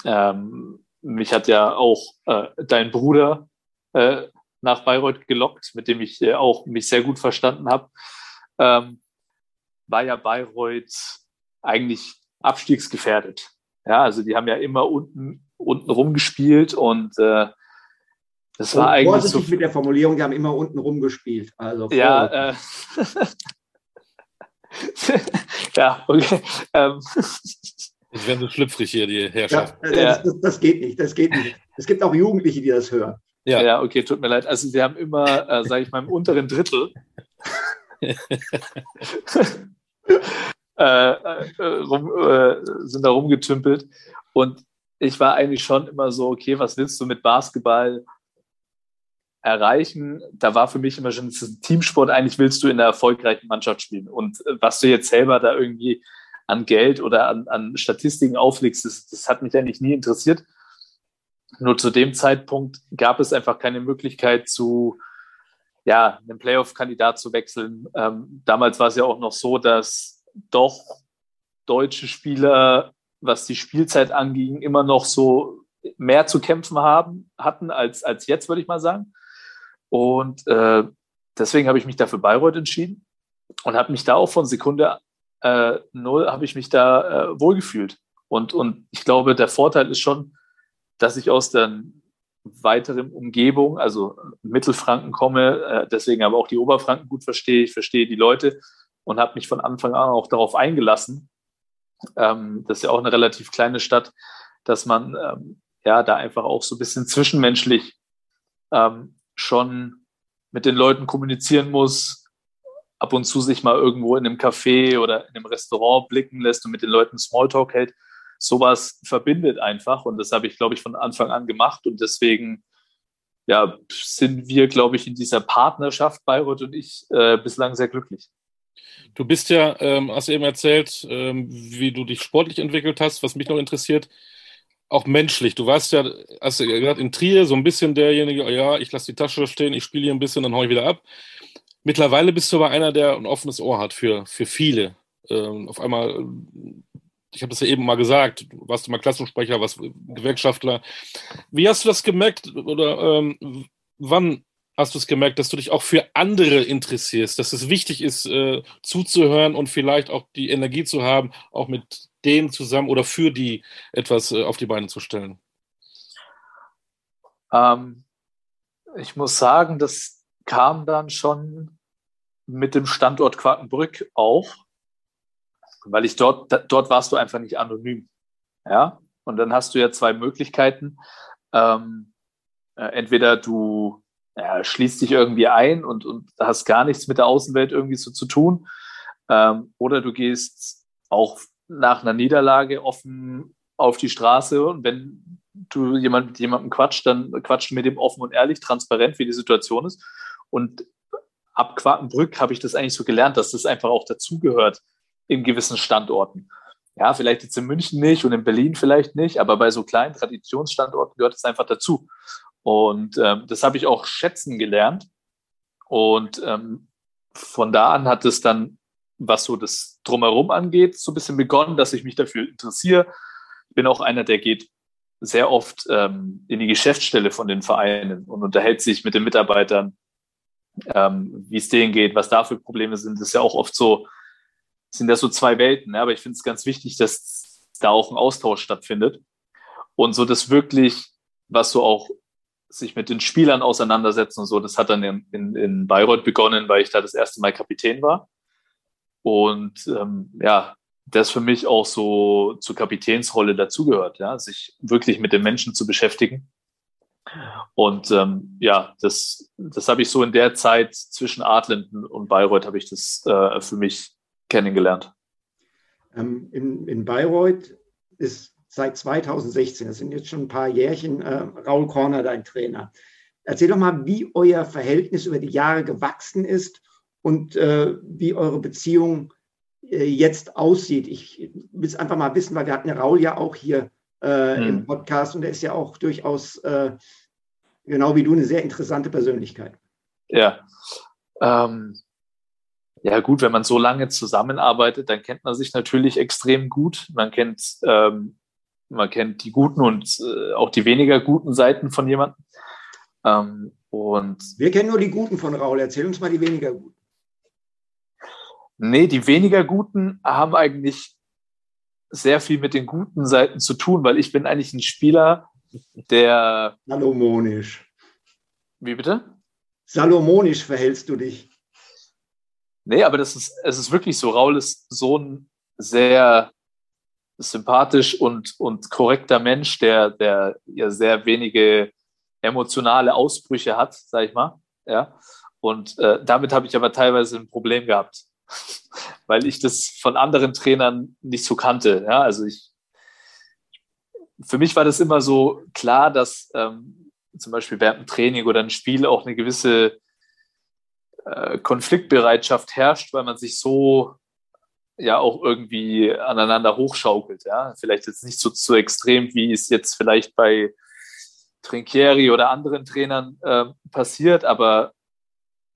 ähm, mich hat ja auch äh, dein Bruder äh, nach Bayreuth gelockt, mit dem ich äh, auch mich sehr gut verstanden habe, ähm, war ja Bayreuth eigentlich abstiegsgefährdet. Ja, also die haben ja immer unten, unten rumgespielt und äh, das war und eigentlich. Vorsichtig so, mit der Formulierung, die haben immer unten rumgespielt. Also ja, äh, ja, okay. Ähm. Ich werde so schlüpfrig hier, die Herrschaft. Ja, das, das, das, geht nicht, das geht nicht. Es gibt auch Jugendliche, die das hören. Ja, ja okay, tut mir leid. Also sie haben immer, äh, sage ich mal, im unteren Drittel Äh, äh, rum, äh, sind da rumgetümpelt. Und ich war eigentlich schon immer so, okay, was willst du mit Basketball erreichen? Da war für mich immer schon ein Teamsport, eigentlich willst du in einer erfolgreichen Mannschaft spielen. Und äh, was du jetzt selber da irgendwie an Geld oder an, an Statistiken auflegst, das, das hat mich eigentlich nie interessiert. Nur zu dem Zeitpunkt gab es einfach keine Möglichkeit zu, ja, einen Playoff-Kandidat zu wechseln. Ähm, damals war es ja auch noch so, dass doch deutsche Spieler, was die Spielzeit anging, immer noch so mehr zu kämpfen haben, hatten als, als jetzt, würde ich mal sagen. Und äh, deswegen habe ich mich da für Bayreuth entschieden und habe mich da auch von Sekunde äh, null, habe ich mich da äh, wohlgefühlt. Und, und ich glaube, der Vorteil ist schon, dass ich aus der weiteren Umgebung, also Mittelfranken komme, äh, deswegen aber auch die Oberfranken gut verstehe. Ich verstehe die Leute und habe mich von Anfang an auch darauf eingelassen. Ähm, das ist ja auch eine relativ kleine Stadt, dass man ähm, ja da einfach auch so ein bisschen zwischenmenschlich ähm, schon mit den Leuten kommunizieren muss, ab und zu sich mal irgendwo in einem Café oder in einem Restaurant blicken lässt und mit den Leuten Smalltalk hält. Sowas verbindet einfach und das habe ich, glaube ich, von Anfang an gemacht und deswegen ja, sind wir, glaube ich, in dieser Partnerschaft, Bayreuth und ich, äh, bislang sehr glücklich. Du bist ja, ähm, hast du eben erzählt, ähm, wie du dich sportlich entwickelt hast, was mich noch interessiert, auch menschlich. Du warst ja, hast du gesagt, in Trier so ein bisschen derjenige, oh ja, ich lasse die Tasche stehen, ich spiele hier ein bisschen, dann haue ich wieder ab. Mittlerweile bist du aber einer, der ein offenes Ohr hat für, für viele. Ähm, auf einmal, ich habe das ja eben mal gesagt, du warst mal Klassensprecher, warst Gewerkschaftler. Wie hast du das gemerkt oder ähm, wann hast du es gemerkt, dass du dich auch für andere interessierst, dass es wichtig ist, äh, zuzuhören und vielleicht auch die Energie zu haben, auch mit denen zusammen oder für die etwas äh, auf die Beine zu stellen? Ähm, ich muss sagen, das kam dann schon mit dem Standort Quakenbrück auch, weil ich dort, dort warst du einfach nicht anonym. Ja, und dann hast du ja zwei Möglichkeiten. Ähm, äh, entweder du ja, schließt dich irgendwie ein und, und hast gar nichts mit der Außenwelt irgendwie so zu tun. Ähm, oder du gehst auch nach einer Niederlage offen auf die Straße und wenn du jemand mit jemandem quatscht, dann quatscht mit dem offen und ehrlich, transparent, wie die Situation ist. Und ab Quakenbrück habe ich das eigentlich so gelernt, dass das einfach auch dazugehört in gewissen Standorten. Ja, vielleicht jetzt in München nicht und in Berlin vielleicht nicht, aber bei so kleinen Traditionsstandorten gehört es einfach dazu. Und ähm, das habe ich auch schätzen gelernt. Und ähm, von da an hat es dann, was so das Drumherum angeht, so ein bisschen begonnen, dass ich mich dafür interessiere. Ich bin auch einer, der geht sehr oft ähm, in die Geschäftsstelle von den Vereinen und unterhält sich mit den Mitarbeitern, ähm, wie es denen geht, was da für Probleme sind. Das ist ja auch oft so, sind das so zwei Welten. Ne? Aber ich finde es ganz wichtig, dass da auch ein Austausch stattfindet. Und so das wirklich, was so auch sich mit den Spielern auseinandersetzen und so, das hat dann in, in, in Bayreuth begonnen, weil ich da das erste Mal Kapitän war. Und ähm, ja, das für mich auch so zur Kapitänsrolle dazugehört, ja, sich wirklich mit den Menschen zu beschäftigen. Und ähm, ja, das, das habe ich so in der Zeit zwischen Adlenden und Bayreuth habe ich das äh, für mich kennengelernt. Ähm, in, in Bayreuth ist seit 2016, das sind jetzt schon ein paar Jährchen, äh, Raul Korner dein Trainer. Erzähl doch mal, wie euer Verhältnis über die Jahre gewachsen ist und äh, wie eure Beziehung äh, jetzt aussieht. Ich will es einfach mal wissen, weil wir hatten ja Raul ja auch hier äh, hm. im Podcast und er ist ja auch durchaus, äh, genau wie du, eine sehr interessante Persönlichkeit. Ja. Ähm, ja, gut, wenn man so lange zusammenarbeitet, dann kennt man sich natürlich extrem gut. Man kennt, ähm, man kennt die guten und äh, auch die weniger guten Seiten von jemandem. Ähm, und Wir kennen nur die guten von Raul. Erzähl uns mal die weniger guten. Nee, die weniger guten haben eigentlich sehr viel mit den guten Seiten zu tun, weil ich bin eigentlich ein Spieler, der. Salomonisch. Wie bitte? Salomonisch verhältst du dich. Nee, aber das ist, es ist wirklich so. Raul ist so ein sehr sympathisch und, und korrekter Mensch, der, der ja sehr wenige emotionale Ausbrüche hat, sag ich mal. Ja. Und äh, damit habe ich aber teilweise ein Problem gehabt weil ich das von anderen Trainern nicht so kannte. Ja, also ich, für mich war das immer so klar, dass ähm, zum Beispiel während einem Training oder einem Spiel auch eine gewisse äh, Konfliktbereitschaft herrscht, weil man sich so ja auch irgendwie aneinander hochschaukelt. Ja, vielleicht jetzt nicht so, so extrem, wie es jetzt vielleicht bei Trinkieri oder anderen Trainern äh, passiert, aber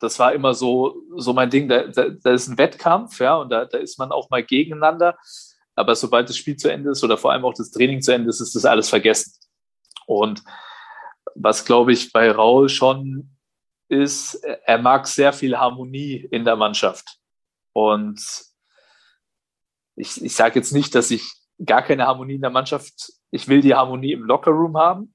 das war immer so, so mein Ding. Da, da, da ist ein Wettkampf, ja, und da, da ist man auch mal gegeneinander. Aber sobald das Spiel zu Ende ist oder vor allem auch das Training zu Ende ist, ist das alles vergessen. Und was, glaube ich, bei Raul schon ist, er mag sehr viel Harmonie in der Mannschaft. Und ich, ich sage jetzt nicht, dass ich gar keine Harmonie in der Mannschaft, ich will die Harmonie im Lockerroom haben,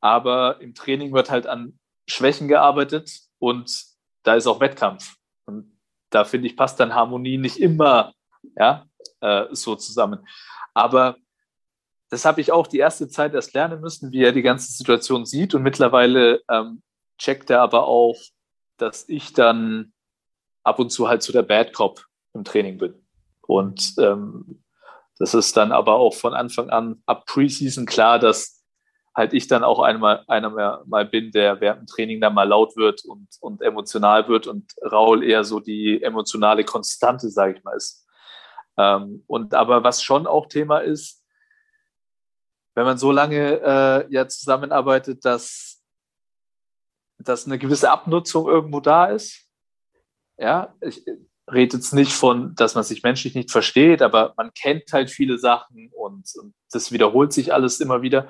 aber im Training wird halt an Schwächen gearbeitet und da ist auch Wettkampf. Und da finde ich, passt dann Harmonie nicht immer ja, äh, so zusammen. Aber das habe ich auch die erste Zeit erst lernen müssen, wie er die ganze Situation sieht. Und mittlerweile ähm, checkt er aber auch, dass ich dann ab und zu halt so der Bad Cop im Training bin. Und ähm, das ist dann aber auch von Anfang an ab Preseason klar, dass halt ich dann auch einmal einer mehr, mal bin, der während dem Training dann mal laut wird und, und emotional wird und Raul eher so die emotionale Konstante, sage ich mal, ist. Ähm, und aber was schon auch Thema ist, wenn man so lange äh, ja zusammenarbeitet, dass, dass eine gewisse Abnutzung irgendwo da ist. Ja, ich rede jetzt nicht von, dass man sich menschlich nicht versteht, aber man kennt halt viele Sachen und, und das wiederholt sich alles immer wieder.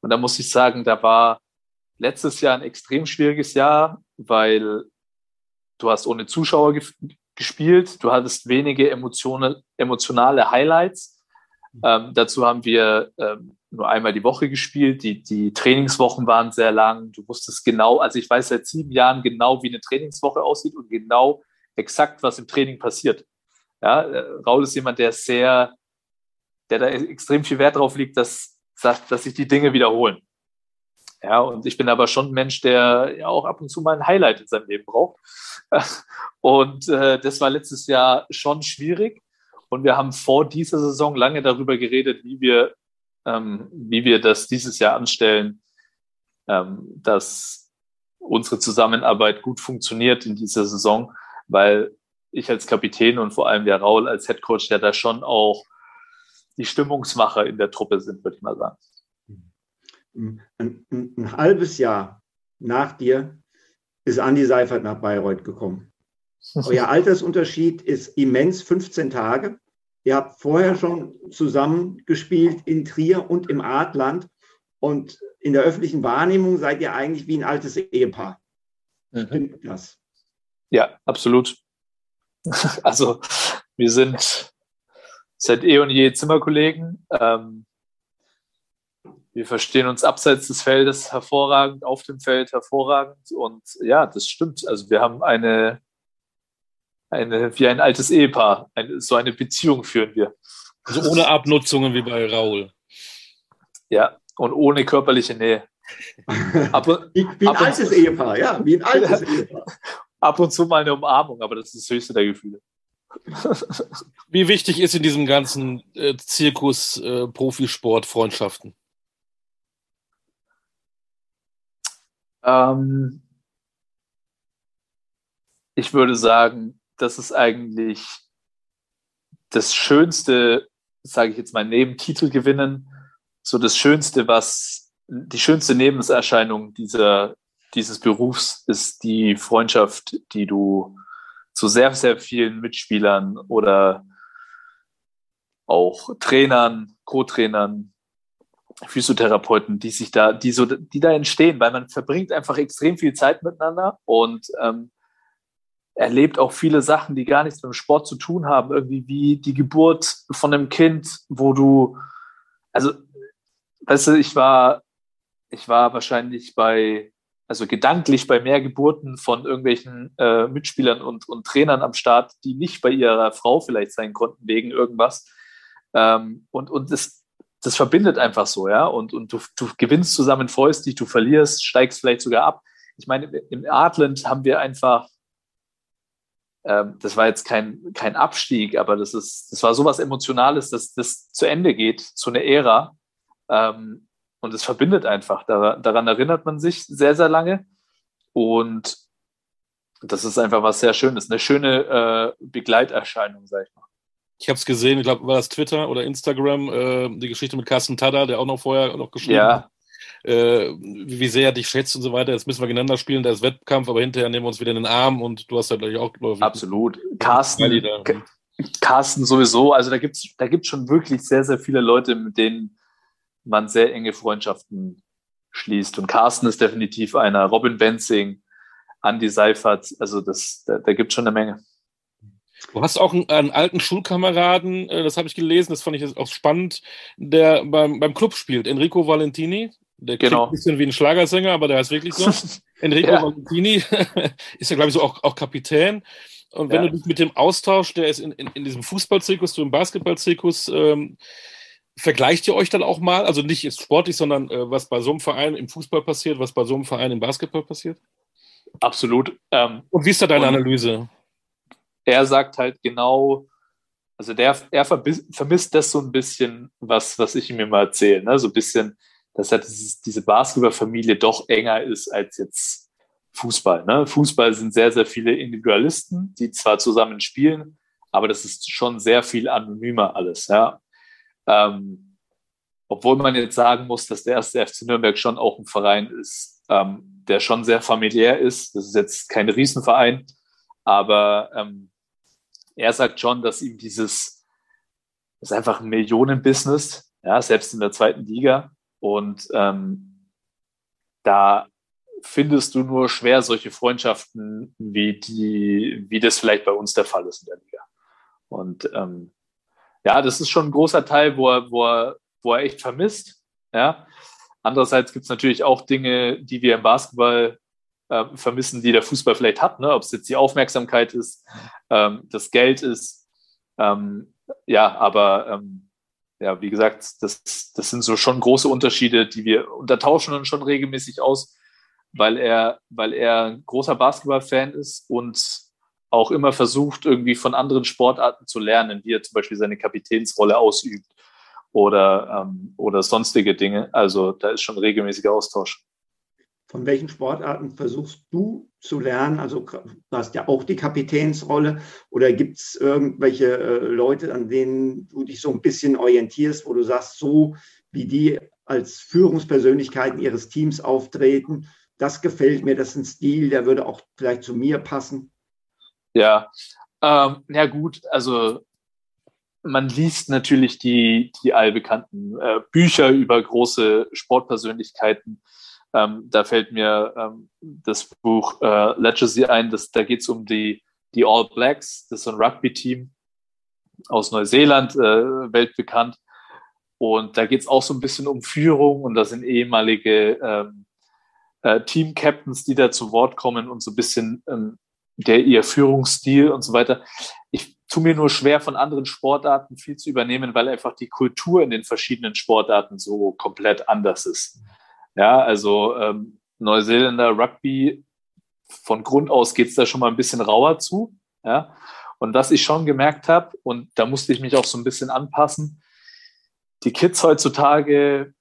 Und da muss ich sagen, da war letztes Jahr ein extrem schwieriges Jahr, weil du hast ohne Zuschauer ge gespielt, du hattest wenige emotionale, emotionale Highlights. Ähm, dazu haben wir ähm, nur einmal die Woche gespielt. Die, die Trainingswochen waren sehr lang. Du wusstest genau, also ich weiß seit sieben Jahren genau, wie eine Trainingswoche aussieht und genau exakt, was im Training passiert. Ja, äh, Raul ist jemand, der sehr, der da extrem viel Wert drauf dass dass, dass sich die Dinge wiederholen. Ja, und ich bin aber schon ein Mensch, der ja auch ab und zu mal ein Highlight in seinem Leben braucht. Und äh, das war letztes Jahr schon schwierig. Und wir haben vor dieser Saison lange darüber geredet, wie wir, ähm, wie wir das dieses Jahr anstellen, ähm, dass unsere Zusammenarbeit gut funktioniert in dieser Saison, weil ich als Kapitän und vor allem der Raul als Headcoach, der da schon auch die Stimmungsmacher in der Truppe sind, würde ich mal sagen. Ein, ein, ein halbes Jahr nach dir ist Andi Seifert nach Bayreuth gekommen. Euer Altersunterschied ist immens, 15 Tage. Ihr habt vorher schon zusammen gespielt in Trier und im Artland. Und in der öffentlichen Wahrnehmung seid ihr eigentlich wie ein altes Ehepaar. Mhm. Stimmt das? Ja, absolut. Also wir sind seit eh und je Zimmerkollegen. Ähm, wir verstehen uns abseits des Feldes hervorragend, auf dem Feld hervorragend. Und ja, das stimmt. Also wir haben eine, eine wie ein altes Ehepaar, eine, so eine Beziehung führen wir. Also ohne Abnutzungen wie bei Raul. Ja, und ohne körperliche Nähe. Ab, wie, wie ein altes Ehepaar, ja, wie ein altes Ehepaar. Ab und zu mal eine Umarmung, aber das ist das höchste der Gefühle. Wie wichtig ist in diesem ganzen äh, Zirkus äh, Profisport Freundschaften? Ähm, ich würde sagen, das ist eigentlich das Schönste, sage ich jetzt mal, neben Titel gewinnen, so das Schönste, was die schönste Nebenerscheinung dieser, dieses Berufs ist die Freundschaft, die du zu sehr, sehr vielen Mitspielern oder auch Trainern, Co-Trainern, Physiotherapeuten, die sich da, die so, die da entstehen, weil man verbringt einfach extrem viel Zeit miteinander und ähm, erlebt auch viele Sachen, die gar nichts mit dem Sport zu tun haben, irgendwie wie die Geburt von einem Kind, wo du, also, weißt du, ich war, ich war wahrscheinlich bei, also gedanklich bei mehr Geburten von irgendwelchen äh, Mitspielern und, und Trainern am Start, die nicht bei ihrer Frau vielleicht sein konnten wegen irgendwas. Ähm, und und das, das verbindet einfach so, ja. Und, und du, du gewinnst zusammen, freust dich, du verlierst, steigst vielleicht sogar ab. Ich meine, im Artland haben wir einfach, ähm, das war jetzt kein, kein Abstieg, aber das ist, das war sowas Emotionales, dass das zu Ende geht, zu einer Ära. Ähm, und es verbindet einfach. Daran, erinnert man sich sehr, sehr lange. Und das ist einfach was sehr Schönes, eine schöne äh, Begleiterscheinung, sag ich mal. Ich habe es gesehen, ich glaube, war das Twitter oder Instagram, äh, die Geschichte mit Carsten Tada, der auch noch vorher noch geschrieben ja. hat. Äh, wie sehr er dich schätzt und so weiter. Jetzt müssen wir gegeneinander spielen, da ist Wettkampf, aber hinterher nehmen wir uns wieder in den Arm und du hast ja gleich auch. Glaub, Absolut. Carsten, Carsten sowieso, also da gibt es da gibt's schon wirklich sehr, sehr viele Leute, mit denen man sehr enge Freundschaften schließt. Und Carsten ist definitiv einer, Robin Benzing, Andy Seifert, also das, da, da gibt es schon eine Menge. Du hast auch einen, einen alten Schulkameraden, äh, das habe ich gelesen, das fand ich auch spannend, der beim, beim Club spielt, Enrico Valentini. Der genau. ein bisschen wie ein Schlagersänger, aber der heißt wirklich so. Enrico ja. Valentini ist ja, glaube ich, so auch, auch Kapitän. Und wenn ja. du dich mit dem Austausch, der ist in, in, in diesem Fußballzirkus, du im Basketballzirkus, ähm, vergleicht ihr euch dann auch mal? Also nicht jetzt sportlich, sondern äh, was bei so einem Verein im Fußball passiert, was bei so einem Verein im Basketball passiert? Absolut. Ähm, und wie ist da deine Analyse? er sagt halt genau, also der, er vermisst das so ein bisschen, was, was ich ihm immer erzähle, ne? so ein bisschen, dass halt diese Basketballfamilie doch enger ist als jetzt Fußball. Ne? Fußball sind sehr, sehr viele Individualisten, die zwar zusammen spielen, aber das ist schon sehr viel anonymer alles. Ja? Ähm, obwohl man jetzt sagen muss, dass der erste FC Nürnberg schon auch ein Verein ist, ähm, der schon sehr familiär ist. Das ist jetzt kein Riesenverein, aber ähm, er sagt schon, dass ihm dieses ist einfach ein Millionenbusiness, ja, selbst in der zweiten Liga. Und ähm, da findest du nur schwer solche Freundschaften, wie die, wie das vielleicht bei uns der Fall ist in der Liga. Und ähm, ja, das ist schon ein großer Teil, wo er, wo er, wo er echt vermisst. Ja. Andererseits gibt es natürlich auch Dinge, die wir im Basketball äh, vermissen, die der Fußball vielleicht hat, ne? ob es jetzt die Aufmerksamkeit ist, ähm, das Geld ist. Ähm, ja, aber ähm, ja, wie gesagt, das, das sind so schon große Unterschiede, die wir, und da tauschen uns schon regelmäßig aus, weil er, weil er ein großer Basketballfan ist und auch immer versucht, irgendwie von anderen Sportarten zu lernen, wie er zum Beispiel seine Kapitänsrolle ausübt oder, ähm, oder sonstige Dinge. Also da ist schon regelmäßiger Austausch. Von welchen Sportarten versuchst du zu lernen? Also du hast ja auch die Kapitänsrolle oder gibt es irgendwelche äh, Leute, an denen du dich so ein bisschen orientierst, wo du sagst, so wie die als Führungspersönlichkeiten ihres Teams auftreten, das gefällt mir, das ist ein Stil, der würde auch vielleicht zu mir passen? Ja, ähm, ja gut, also man liest natürlich die, die allbekannten äh, Bücher über große Sportpersönlichkeiten. Ähm, da fällt mir ähm, das Buch äh, Legacy ein, das, da geht es um die, die All Blacks, das ist ein Rugby-Team aus Neuseeland, äh, weltbekannt. Und da geht es auch so ein bisschen um Führung und da sind ehemalige ähm, äh, Team-Captains, die da zu Wort kommen und so ein bisschen ähm, der ihr Führungsstil und so weiter. Ich tue mir nur schwer, von anderen Sportarten viel zu übernehmen, weil einfach die Kultur in den verschiedenen Sportarten so komplett anders ist. Ja, also ähm, Neuseeländer Rugby, von Grund aus geht es da schon mal ein bisschen rauer zu. Ja, und was ich schon gemerkt habe, und da musste ich mich auch so ein bisschen anpassen, die Kids heutzutage,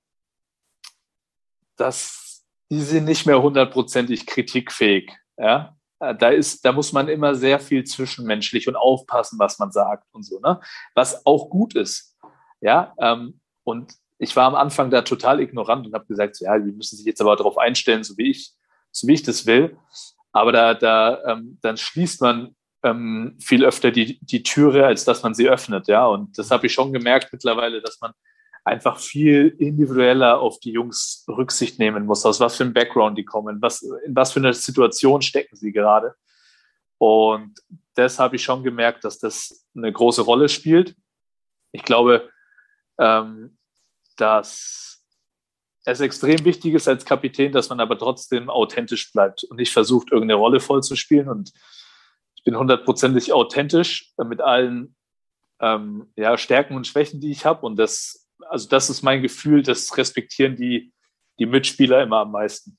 das, die sind nicht mehr hundertprozentig kritikfähig. Ja, da ist, da muss man immer sehr viel zwischenmenschlich und aufpassen, was man sagt und so, ne? Was auch gut ist. Ja, ähm, und ich war am Anfang da total ignorant und habe gesagt, so, ja, die müssen sich jetzt aber darauf einstellen, so wie ich, so wie ich das will. Aber da, da, ähm, dann schließt man ähm, viel öfter die, die Türe, als dass man sie öffnet, ja. Und das habe ich schon gemerkt mittlerweile, dass man einfach viel individueller auf die Jungs Rücksicht nehmen muss, aus was für einem Background die kommen, was, in was für einer Situation stecken sie gerade. Und das habe ich schon gemerkt, dass das eine große Rolle spielt. Ich glaube, ähm, dass es extrem wichtig ist als Kapitän, dass man aber trotzdem authentisch bleibt und nicht versucht, irgendeine Rolle vollzuspielen. Und ich bin hundertprozentig authentisch mit allen ähm, ja, Stärken und Schwächen, die ich habe. Und das also das ist mein Gefühl, das respektieren die, die Mitspieler immer am meisten.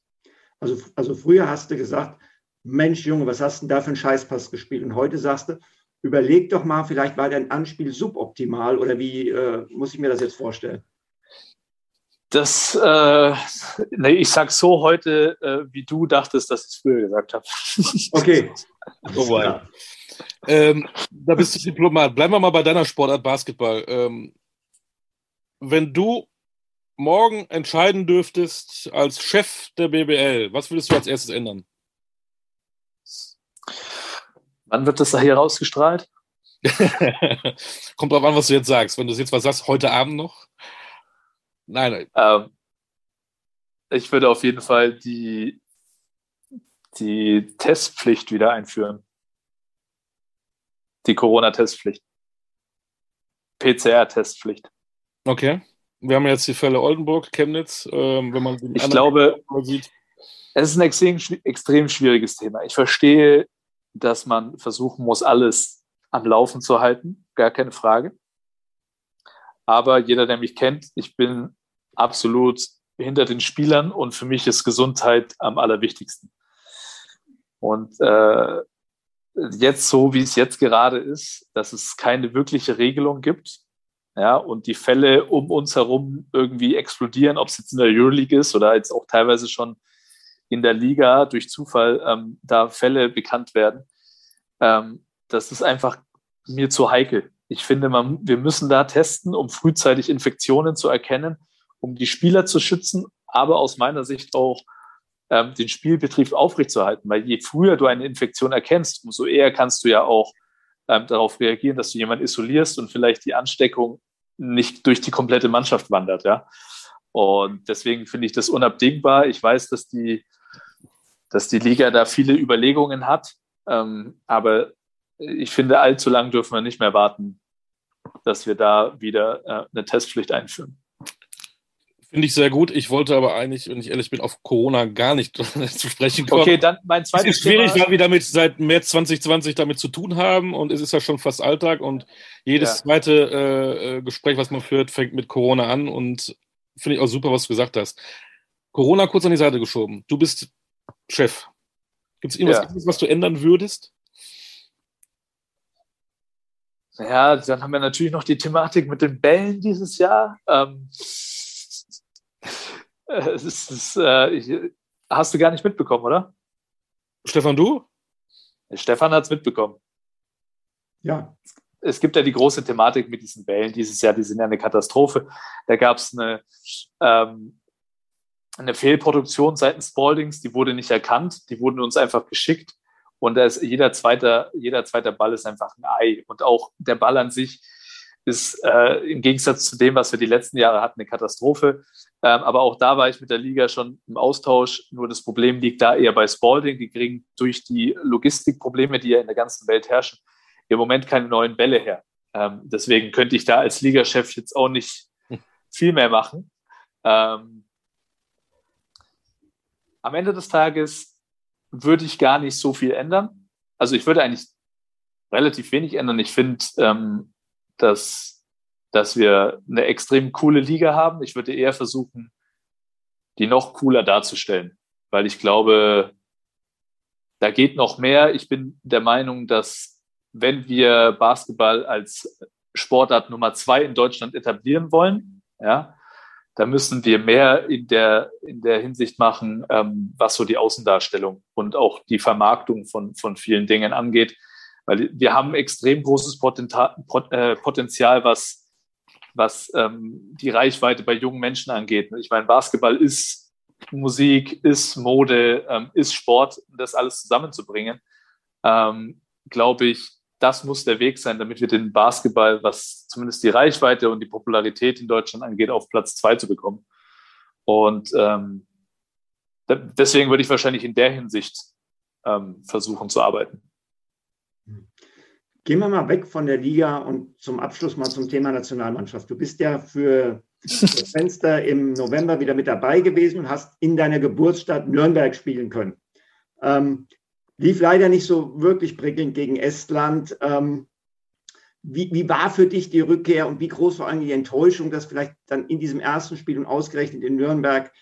Also, also früher hast du gesagt, Mensch, Junge, was hast du denn da für einen Scheißpass gespielt? Und heute sagst du, überleg doch mal, vielleicht war dein Anspiel suboptimal oder wie äh, muss ich mir das jetzt vorstellen? Das, äh, nee, ich sag so heute, äh, wie du dachtest, dass ich es früher gesagt habe. Okay. so ähm, da bist du Diplomat. Bleiben wir mal bei deiner Sportart Basketball. Ähm, wenn du morgen entscheiden dürftest als Chef der BBL, was würdest du als erstes ändern? Wann wird das da hier rausgestrahlt? Kommt drauf an, was du jetzt sagst. Wenn du jetzt was sagst, heute Abend noch? Nein. Ähm, ich würde auf jeden Fall die, die Testpflicht wieder einführen. Die Corona-Testpflicht. PCR-Testpflicht. Okay. Wir haben jetzt die Fälle Oldenburg, Chemnitz, ähm, wenn man Ich glaube, sieht. es ist ein extrem, extrem schwieriges Thema. Ich verstehe, dass man versuchen muss, alles am Laufen zu halten, gar keine Frage. Aber jeder, der mich kennt, ich bin absolut hinter den Spielern und für mich ist Gesundheit am allerwichtigsten. Und äh, jetzt so, wie es jetzt gerade ist, dass es keine wirkliche Regelung gibt, ja, und die Fälle um uns herum irgendwie explodieren, ob es jetzt in der Euroleague ist oder jetzt auch teilweise schon in der Liga durch Zufall ähm, da Fälle bekannt werden. Ähm, das ist einfach mir zu heikel. Ich finde, man, wir müssen da testen, um frühzeitig Infektionen zu erkennen, um die Spieler zu schützen, aber aus meiner Sicht auch ähm, den Spielbetrieb aufrechtzuerhalten. Weil je früher du eine Infektion erkennst, umso eher kannst du ja auch ähm, darauf reagieren, dass du jemanden isolierst und vielleicht die Ansteckung nicht durch die komplette Mannschaft wandert, ja. Und deswegen finde ich das unabdingbar. Ich weiß, dass die, dass die Liga da viele Überlegungen hat, ähm, aber ich finde, allzu lang dürfen wir nicht mehr warten, dass wir da wieder äh, eine Testpflicht einführen. Finde ich sehr gut. Ich wollte aber eigentlich, wenn ich ehrlich bin, auf Corona gar nicht zu sprechen kommen. Okay, dann mein zweites Es ist schwierig, weil wir damit seit März 2020 damit zu tun haben und es ist ja schon fast Alltag und jedes ja. zweite äh, äh, Gespräch, was man führt, fängt mit Corona an und finde ich auch super, was du gesagt hast. Corona kurz an die Seite geschoben. Du bist Chef. Gibt es irgendwas, ja. was du ändern würdest? Ja, dann haben wir natürlich noch die Thematik mit den Bällen dieses Jahr. Ähm, ist, es, äh, ich, hast du gar nicht mitbekommen, oder? Stefan, du? Stefan hat es mitbekommen. Ja. Es gibt ja die große Thematik mit diesen Bällen dieses Jahr, die sind ja eine Katastrophe. Da gab es eine, ähm, eine Fehlproduktion seitens Spaldings, die wurde nicht erkannt, die wurden uns einfach geschickt. Und da ist jeder zweite, jeder zweite Ball ist einfach ein Ei. Und auch der Ball an sich ist äh, im Gegensatz zu dem, was wir die letzten Jahre hatten, eine Katastrophe. Ähm, aber auch da war ich mit der Liga schon im Austausch. Nur das Problem liegt da eher bei Spalding. Die kriegen durch die Logistikprobleme, die ja in der ganzen Welt herrschen, im Moment keine neuen Bälle her. Ähm, deswegen könnte ich da als Ligachef jetzt auch nicht viel mehr machen. Ähm, am Ende des Tages würde ich gar nicht so viel ändern. Also ich würde eigentlich relativ wenig ändern. Ich finde, ähm, dass, dass wir eine extrem coole Liga haben. Ich würde eher versuchen, die noch cooler darzustellen, weil ich glaube, da geht noch mehr. Ich bin der Meinung, dass wenn wir Basketball als Sportart Nummer zwei in Deutschland etablieren wollen, ja, da müssen wir mehr in der, in der Hinsicht machen, ähm, was so die Außendarstellung und auch die Vermarktung von, von vielen Dingen angeht. Weil wir haben extrem großes äh, Potenzial, was, was ähm, die Reichweite bei jungen Menschen angeht. Ich meine, Basketball ist Musik, ist Mode, ähm, ist Sport, das alles zusammenzubringen, ähm, glaube ich, das muss der Weg sein, damit wir den Basketball, was zumindest die Reichweite und die Popularität in Deutschland angeht, auf Platz zwei zu bekommen. Und ähm, deswegen würde ich wahrscheinlich in der Hinsicht ähm, versuchen zu arbeiten. Gehen wir mal weg von der Liga und zum Abschluss mal zum Thema Nationalmannschaft. Du bist ja für das Fenster im November wieder mit dabei gewesen und hast in deiner Geburtsstadt Nürnberg spielen können. Ähm, Lief leider nicht so wirklich prickelnd gegen Estland. Ähm, wie, wie, war für dich die Rückkehr und wie groß war eigentlich die Enttäuschung, dass vielleicht dann in diesem ersten Spiel und ausgerechnet in Nürnberg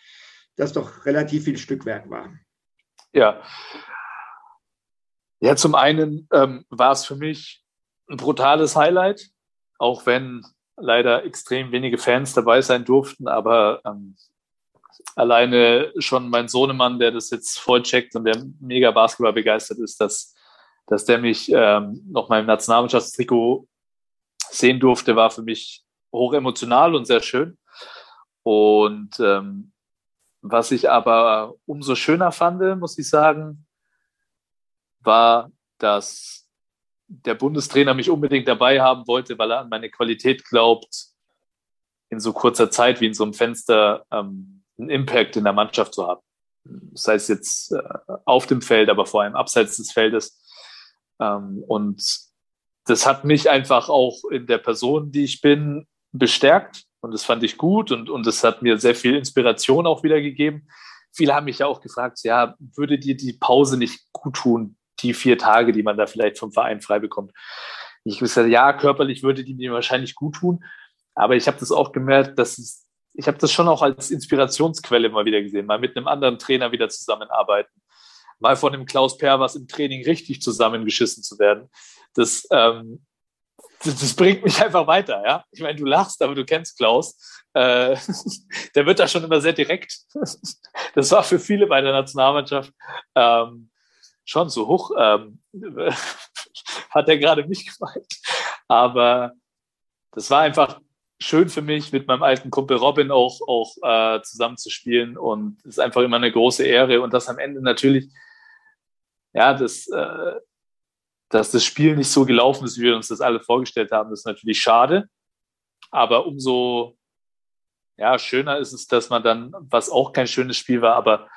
das doch relativ viel Stückwerk war? Ja. Ja, zum einen ähm, war es für mich ein brutales Highlight, auch wenn leider extrem wenige Fans dabei sein durften, aber ähm, alleine schon mein Sohnemann, der das jetzt voll checkt und der mega Basketball begeistert ist, dass, dass der mich ähm, noch mal im Nationalmannschaftstrikot sehen durfte, war für mich hoch emotional und sehr schön. Und ähm, was ich aber umso schöner fand, muss ich sagen, war, dass der Bundestrainer mich unbedingt dabei haben wollte, weil er an meine Qualität glaubt, in so kurzer Zeit wie in so einem Fenster ähm, einen Impact in der Mannschaft zu haben. Das heißt jetzt äh, auf dem Feld, aber vor allem abseits des Feldes. Ähm, und das hat mich einfach auch in der Person, die ich bin, bestärkt. Und das fand ich gut und, und das hat mir sehr viel Inspiration auch wieder gegeben. Viele haben mich ja auch gefragt, ja, würde dir die Pause nicht gut tun, die vier Tage, die man da vielleicht vom Verein frei bekommt? Ich gesagt, ja, körperlich würde die mir wahrscheinlich gut tun. Aber ich habe das auch gemerkt, dass es ich habe das schon auch als Inspirationsquelle mal wieder gesehen, mal mit einem anderen Trainer wieder zusammenarbeiten, mal von dem Klaus Per was im Training richtig zusammengeschissen zu werden. Das, ähm, das, das, bringt mich einfach weiter, ja. Ich meine, du lachst, aber du kennst Klaus. Äh, der wird da schon immer sehr direkt. das war für viele bei der Nationalmannschaft ähm, schon so hoch. Ähm, hat er gerade mich gemeint. Aber das war einfach schön für mich, mit meinem alten Kumpel Robin auch, auch äh, zusammen zu spielen. Und es ist einfach immer eine große Ehre. Und das am Ende natürlich, ja, das, äh, dass das Spiel nicht so gelaufen ist, wie wir uns das alle vorgestellt haben, ist natürlich schade. Aber umso ja, schöner ist es, dass man dann, was auch kein schönes Spiel war, aber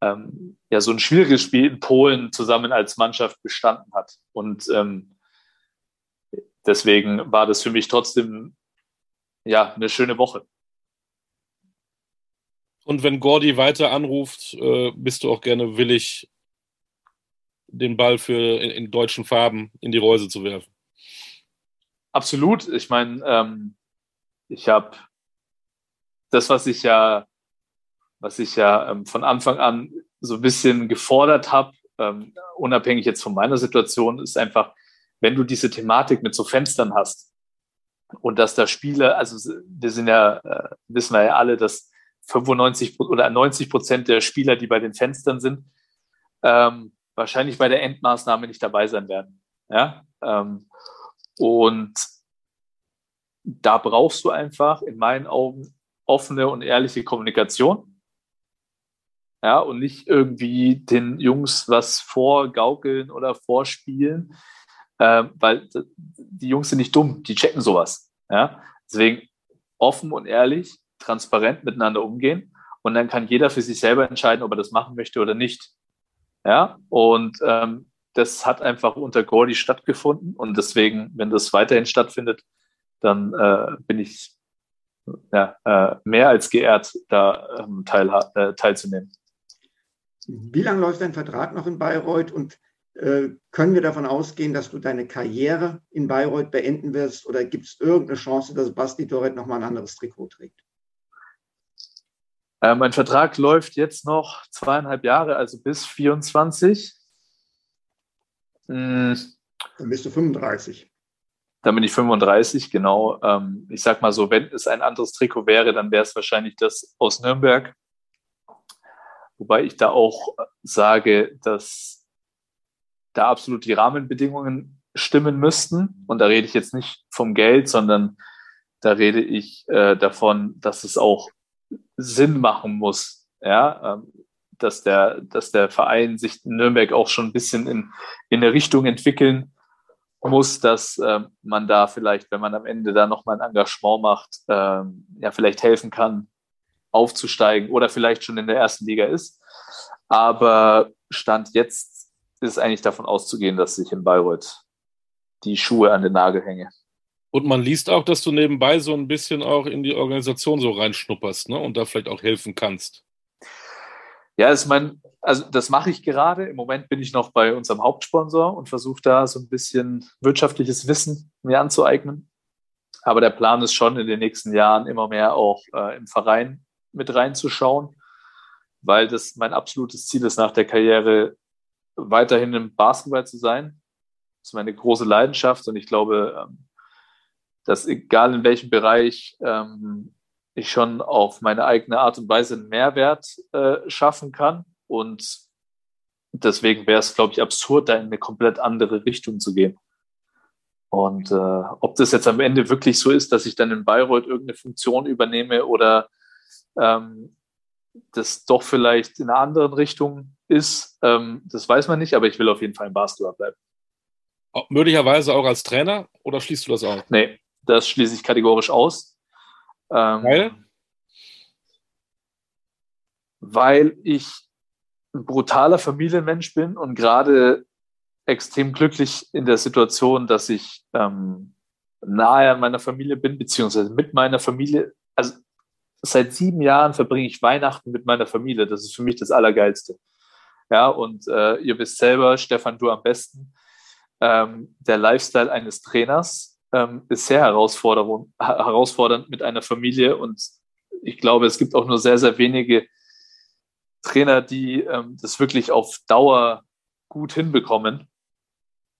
ähm, ja, so ein schwieriges Spiel in Polen zusammen als Mannschaft bestanden hat. Und ähm, deswegen war das für mich trotzdem ja, eine schöne Woche. Und wenn Gordy weiter anruft, äh, bist du auch gerne willig, den Ball für in, in deutschen Farben in die Reuse zu werfen. Absolut. Ich meine, ähm, ich habe das, was ich ja, was ich ja ähm, von Anfang an so ein bisschen gefordert habe, ähm, unabhängig jetzt von meiner Situation, ist einfach, wenn du diese Thematik mit so Fenstern hast und dass da Spiele, also wir sind ja, äh, wissen wir ja alle, dass 95 oder 90 Prozent der Spieler, die bei den Fenstern sind, ähm, wahrscheinlich bei der Endmaßnahme nicht dabei sein werden. Ja? Ähm, und da brauchst du einfach in meinen Augen offene und ehrliche Kommunikation. Ja, und nicht irgendwie den Jungs was vorgaukeln oder vorspielen, ähm, weil die Jungs sind nicht dumm, die checken sowas. Ja, deswegen offen und ehrlich, transparent miteinander umgehen und dann kann jeder für sich selber entscheiden, ob er das machen möchte oder nicht. Ja, und ähm, das hat einfach unter Gordy stattgefunden und deswegen, wenn das weiterhin stattfindet, dann äh, bin ich ja, äh, mehr als geehrt, da ähm, teil, äh, teilzunehmen. Wie lange läuft dein Vertrag noch in Bayreuth und äh, können wir davon ausgehen, dass du deine Karriere in Bayreuth beenden wirst oder gibt es irgendeine Chance, dass Basti Toret nochmal ein anderes Trikot trägt? Äh, mein Vertrag läuft jetzt noch zweieinhalb Jahre, also bis 24. Hm. Dann bist du 35. Dann bin ich 35, genau. Ähm, ich sag mal so, wenn es ein anderes Trikot wäre, dann wäre es wahrscheinlich das aus Nürnberg. Wobei ich da auch sage, dass da absolut die Rahmenbedingungen stimmen müssten. Und da rede ich jetzt nicht vom Geld, sondern da rede ich äh, davon, dass es auch Sinn machen muss, ja, ähm, dass der, dass der Verein sich in Nürnberg auch schon ein bisschen in, in eine Richtung entwickeln muss, dass äh, man da vielleicht, wenn man am Ende da nochmal ein Engagement macht, äh, ja, vielleicht helfen kann, aufzusteigen oder vielleicht schon in der ersten Liga ist. Aber Stand jetzt ist es eigentlich davon auszugehen, dass ich in Bayreuth die Schuhe an den Nagel hänge. Und man liest auch, dass du nebenbei so ein bisschen auch in die Organisation so reinschnupperst ne? und da vielleicht auch helfen kannst. Ja, mein, also das mache ich gerade. Im Moment bin ich noch bei unserem Hauptsponsor und versuche da so ein bisschen wirtschaftliches Wissen mir anzueignen. Aber der Plan ist schon in den nächsten Jahren immer mehr auch äh, im Verein mit reinzuschauen, weil das mein absolutes Ziel ist, nach der Karriere weiterhin im Basketball zu sein. Das ist meine große Leidenschaft und ich glaube, ähm, dass egal in welchem Bereich ähm, ich schon auf meine eigene Art und Weise einen Mehrwert äh, schaffen kann. Und deswegen wäre es, glaube ich, absurd, da in eine komplett andere Richtung zu gehen. Und äh, ob das jetzt am Ende wirklich so ist, dass ich dann in Bayreuth irgendeine Funktion übernehme oder ähm, das doch vielleicht in einer anderen Richtung ist, ähm, das weiß man nicht, aber ich will auf jeden Fall im Basketball bleiben. Möglicherweise auch als Trainer oder schließt du das aus? Nee, das schließe ich kategorisch aus. Ähm, weil? Weil ich ein brutaler Familienmensch bin und gerade extrem glücklich in der Situation, dass ich ähm, nahe an meiner Familie bin, beziehungsweise mit meiner Familie. Also seit sieben Jahren verbringe ich Weihnachten mit meiner Familie. Das ist für mich das Allergeilste. Ja, und äh, ihr wisst selber, Stefan, du am besten, ähm, der Lifestyle eines Trainers ähm, ist sehr herausfordernd mit einer Familie und ich glaube, es gibt auch nur sehr, sehr wenige Trainer, die ähm, das wirklich auf Dauer gut hinbekommen.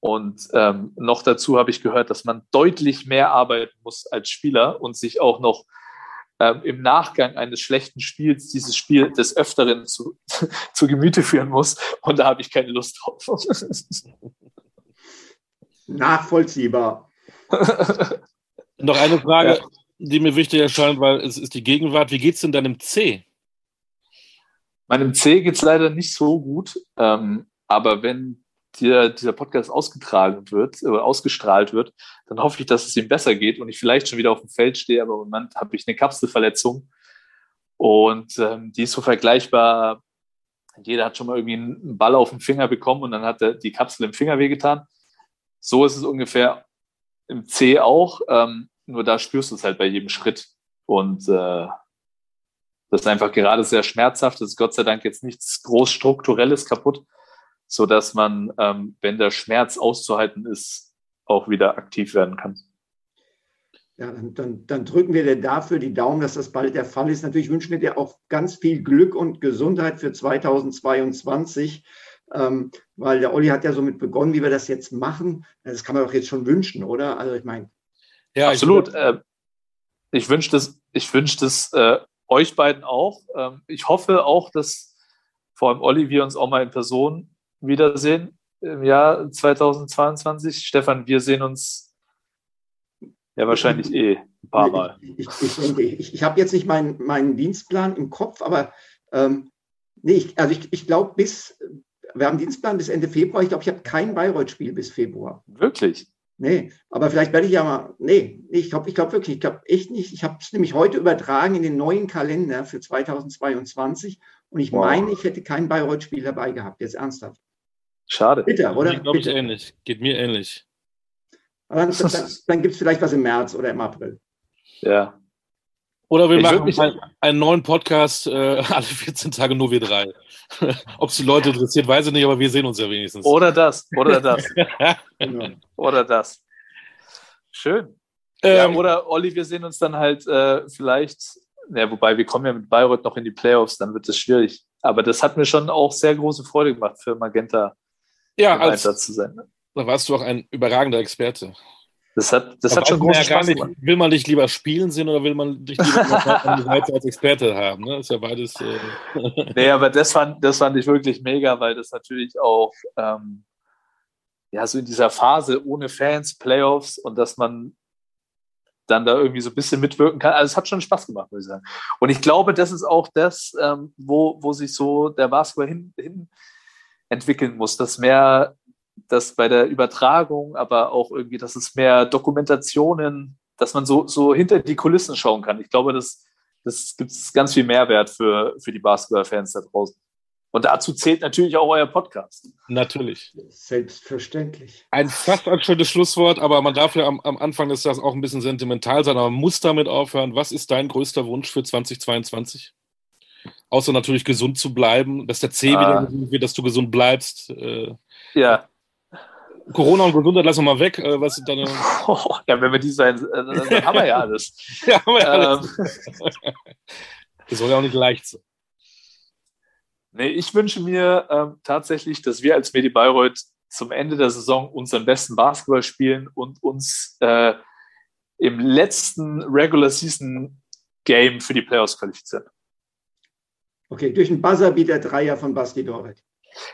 Und ähm, noch dazu habe ich gehört, dass man deutlich mehr arbeiten muss als Spieler und sich auch noch ähm, im Nachgang eines schlechten Spiels dieses Spiel des Öfteren zu, zu Gemüte führen muss. Und da habe ich keine Lust drauf. Nachvollziehbar. Noch eine Frage, ja. die mir wichtig erscheint, weil es ist die Gegenwart. Wie geht es denn deinem C? Meinem C geht es leider nicht so gut. Ähm, aber wenn dir dieser Podcast ausgetragen wird oder ausgestrahlt wird, dann hoffe ich, dass es ihm besser geht und ich vielleicht schon wieder auf dem Feld stehe. Aber im Moment habe ich eine Kapselverletzung und ähm, die ist so vergleichbar. Jeder hat schon mal irgendwie einen Ball auf den Finger bekommen und dann hat er die Kapsel im Finger wehgetan. So ist es ungefähr im C auch, ähm, nur da spürst du es halt bei jedem Schritt. Und äh, Das ist einfach gerade sehr schmerzhaft. Das ist Gott sei Dank jetzt nichts groß strukturelles kaputt, so dass man, ähm, wenn der Schmerz auszuhalten ist, auch wieder aktiv werden kann. Ja, dann, dann, dann, drücken wir dir dafür die Daumen, dass das bald der Fall ist. Natürlich wünschen wir dir auch ganz viel Glück und Gesundheit für 2022, ähm, weil der Olli hat ja somit begonnen, wie wir das jetzt machen. Das kann man doch jetzt schon wünschen, oder? Also ich meine. Ja, absolut. Ich, äh, ich wünsche das, ich wünsch das äh, euch beiden auch. Ähm, ich hoffe auch, dass vor allem Olli wir uns auch mal in Person wiedersehen im Jahr 2022. Stefan, wir sehen uns ja wahrscheinlich eh ein paar Mal. Ich, ich, ich, ich habe jetzt nicht meinen, meinen Dienstplan im Kopf, aber ähm, nee, ich, also ich, ich glaube bis, wir haben Dienstplan bis Ende Februar. Ich glaube, ich habe kein Bayreuth-Spiel bis Februar. Wirklich? Nee, aber vielleicht werde ich ja mal. Nee, ich glaube ich glaub wirklich, ich glaube echt nicht. Ich habe es nämlich heute übertragen in den neuen Kalender für 2022 und ich wow. meine, ich hätte kein Bayreuth-Spiel dabei gehabt, jetzt ernsthaft. Schade. Bitte, oder? Glaube ich ähnlich. Geht mir ähnlich. Aber dann, dann, dann gibt es vielleicht was im März oder im April. Ja. Oder wir ich machen einen, einen, neuen Podcast äh, alle 14 Tage nur wir drei. Ob es die Leute interessiert, weiß ich nicht, aber wir sehen uns ja wenigstens. Oder das, oder das. genau. Oder das. Schön. Ähm, ja, oder Olli, wir sehen uns dann halt äh, vielleicht, ja, wobei wir kommen ja mit Bayreuth noch in die Playoffs, dann wird es schwierig. Aber das hat mir schon auch sehr große Freude gemacht, für Magenta ja, im als, Einsatz zu sein. Da warst du auch ein überragender Experte. Das hat, das hat schon großen Spaß nicht, Will man dich lieber spielen sehen oder will man dich lieber als Experte haben? Ne? ist ja beides. Äh nee, aber das fand, das fand ich wirklich mega, weil das natürlich auch ähm, ja, so in dieser Phase ohne Fans, Playoffs und dass man dann da irgendwie so ein bisschen mitwirken kann. Also es hat schon Spaß gemacht, muss ich sagen. Und ich glaube, das ist auch das, ähm, wo, wo sich so der Basketball hin, hin entwickeln muss, dass mehr dass bei der Übertragung, aber auch irgendwie, dass es mehr Dokumentationen, dass man so, so hinter die Kulissen schauen kann. Ich glaube, das, das gibt ganz viel Mehrwert für, für die Basketball-Fans da draußen. Und dazu zählt natürlich auch euer Podcast. Natürlich. Selbstverständlich. Ein fast ein schönes Schlusswort, aber man darf ja am, am Anfang des Jahres auch ein bisschen sentimental sein, aber man muss damit aufhören. Was ist dein größter Wunsch für 2022? Außer natürlich gesund zu bleiben, dass der C ah. wieder gesund wird, dass du gesund bleibst. Äh, ja, Corona und Gesundheit lassen wir mal weg. Äh, was dann, oh, ja, wenn wir die sein, äh, dann haben wir ja alles. ja, haben wir ja alles. Ähm, das soll ja auch nicht leicht sein. Nee, ich wünsche mir ähm, tatsächlich, dass wir als Medi Bayreuth zum Ende der Saison unseren besten Basketball spielen und uns äh, im letzten Regular Season Game für die Playoffs qualifizieren. Okay, durch einen Buzzerbeater Dreier von Basti Dorek.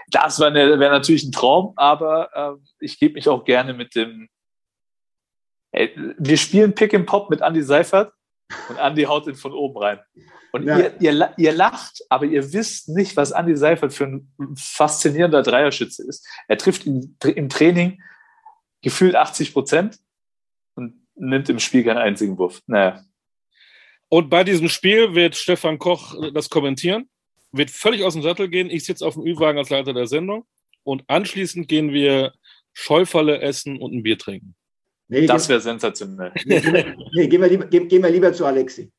Das wäre wär natürlich ein Traum, aber äh, ich gebe mich auch gerne mit dem. Ey, wir spielen Pick and Pop mit Andy Seifert und Andy haut ihn von oben rein. Und ja. ihr, ihr, ihr, lacht, aber ihr wisst nicht, was Andy Seifert für ein faszinierender Dreierschütze ist. Er trifft im, im Training gefühlt 80 Prozent und nimmt im Spiel keinen einzigen Wurf. Naja. Und bei diesem Spiel wird Stefan Koch das kommentieren wird völlig aus dem Sattel gehen. Ich sitze auf dem Ü-Wagen als Leiter der Sendung. Und anschließend gehen wir Scheufalle essen und ein Bier trinken. Nee, das wäre sensationell. Nee, gehen, wir, nee, gehen, wir lieber, gehen, gehen wir lieber zu Alexi.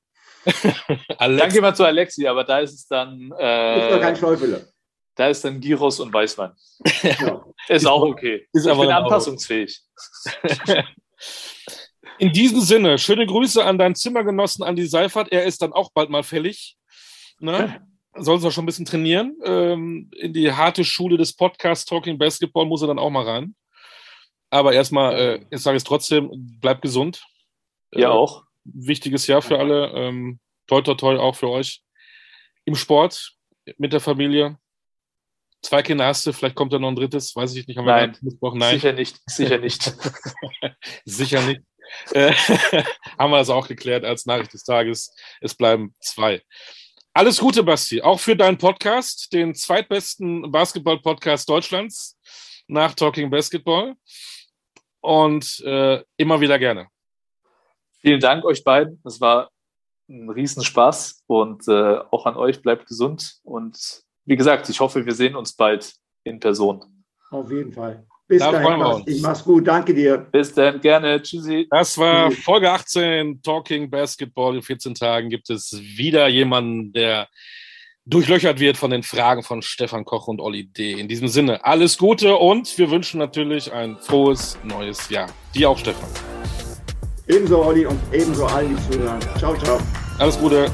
Alex. Dann gehen wir zu Alexi, aber da ist es dann. Äh, ist doch kein Schäufele. Da ist dann Gyros und Weißwein. Ja. ist auch okay. Ist ich aber bin anpassungsfähig. In diesem Sinne, schöne Grüße an deinen Zimmergenossen Andi Seifert. Er ist dann auch bald mal fällig. Ne? soll es auch schon ein bisschen trainieren. Ähm, in die harte Schule des Podcasts Talking Basketball muss er dann auch mal rein. Aber erstmal, äh, ich sage es trotzdem, bleibt gesund. Ja, äh, auch. Wichtiges Jahr für alle. Ähm, toi, toi, toi, auch für euch. Im Sport, mit der Familie. Zwei Kinder hast du, vielleicht kommt da noch ein drittes, weiß ich nicht. Haben Nein, Nein, sicher nicht, sicher nicht. sicher nicht. Äh, haben wir das auch geklärt als Nachricht des Tages. Es bleiben zwei. Alles Gute, Basti, auch für deinen Podcast, den zweitbesten Basketball-Podcast Deutschlands nach Talking Basketball. Und äh, immer wieder gerne. Vielen Dank euch beiden. Es war ein Riesenspaß und äh, auch an euch bleibt gesund. Und wie gesagt, ich hoffe, wir sehen uns bald in Person. Auf jeden Fall. Bis da dann. Ich mach's gut. Danke dir. Bis dann. Gerne. Tschüssi. Das war Folge 18 Talking Basketball. In 14 Tagen gibt es wieder jemanden, der durchlöchert wird von den Fragen von Stefan Koch und Olli D. In diesem Sinne, alles Gute und wir wünschen natürlich ein frohes neues Jahr. Dir auch, Stefan. Ebenso, Olli, und ebenso allen, die zuhören. Ciao, ciao. Alles Gute.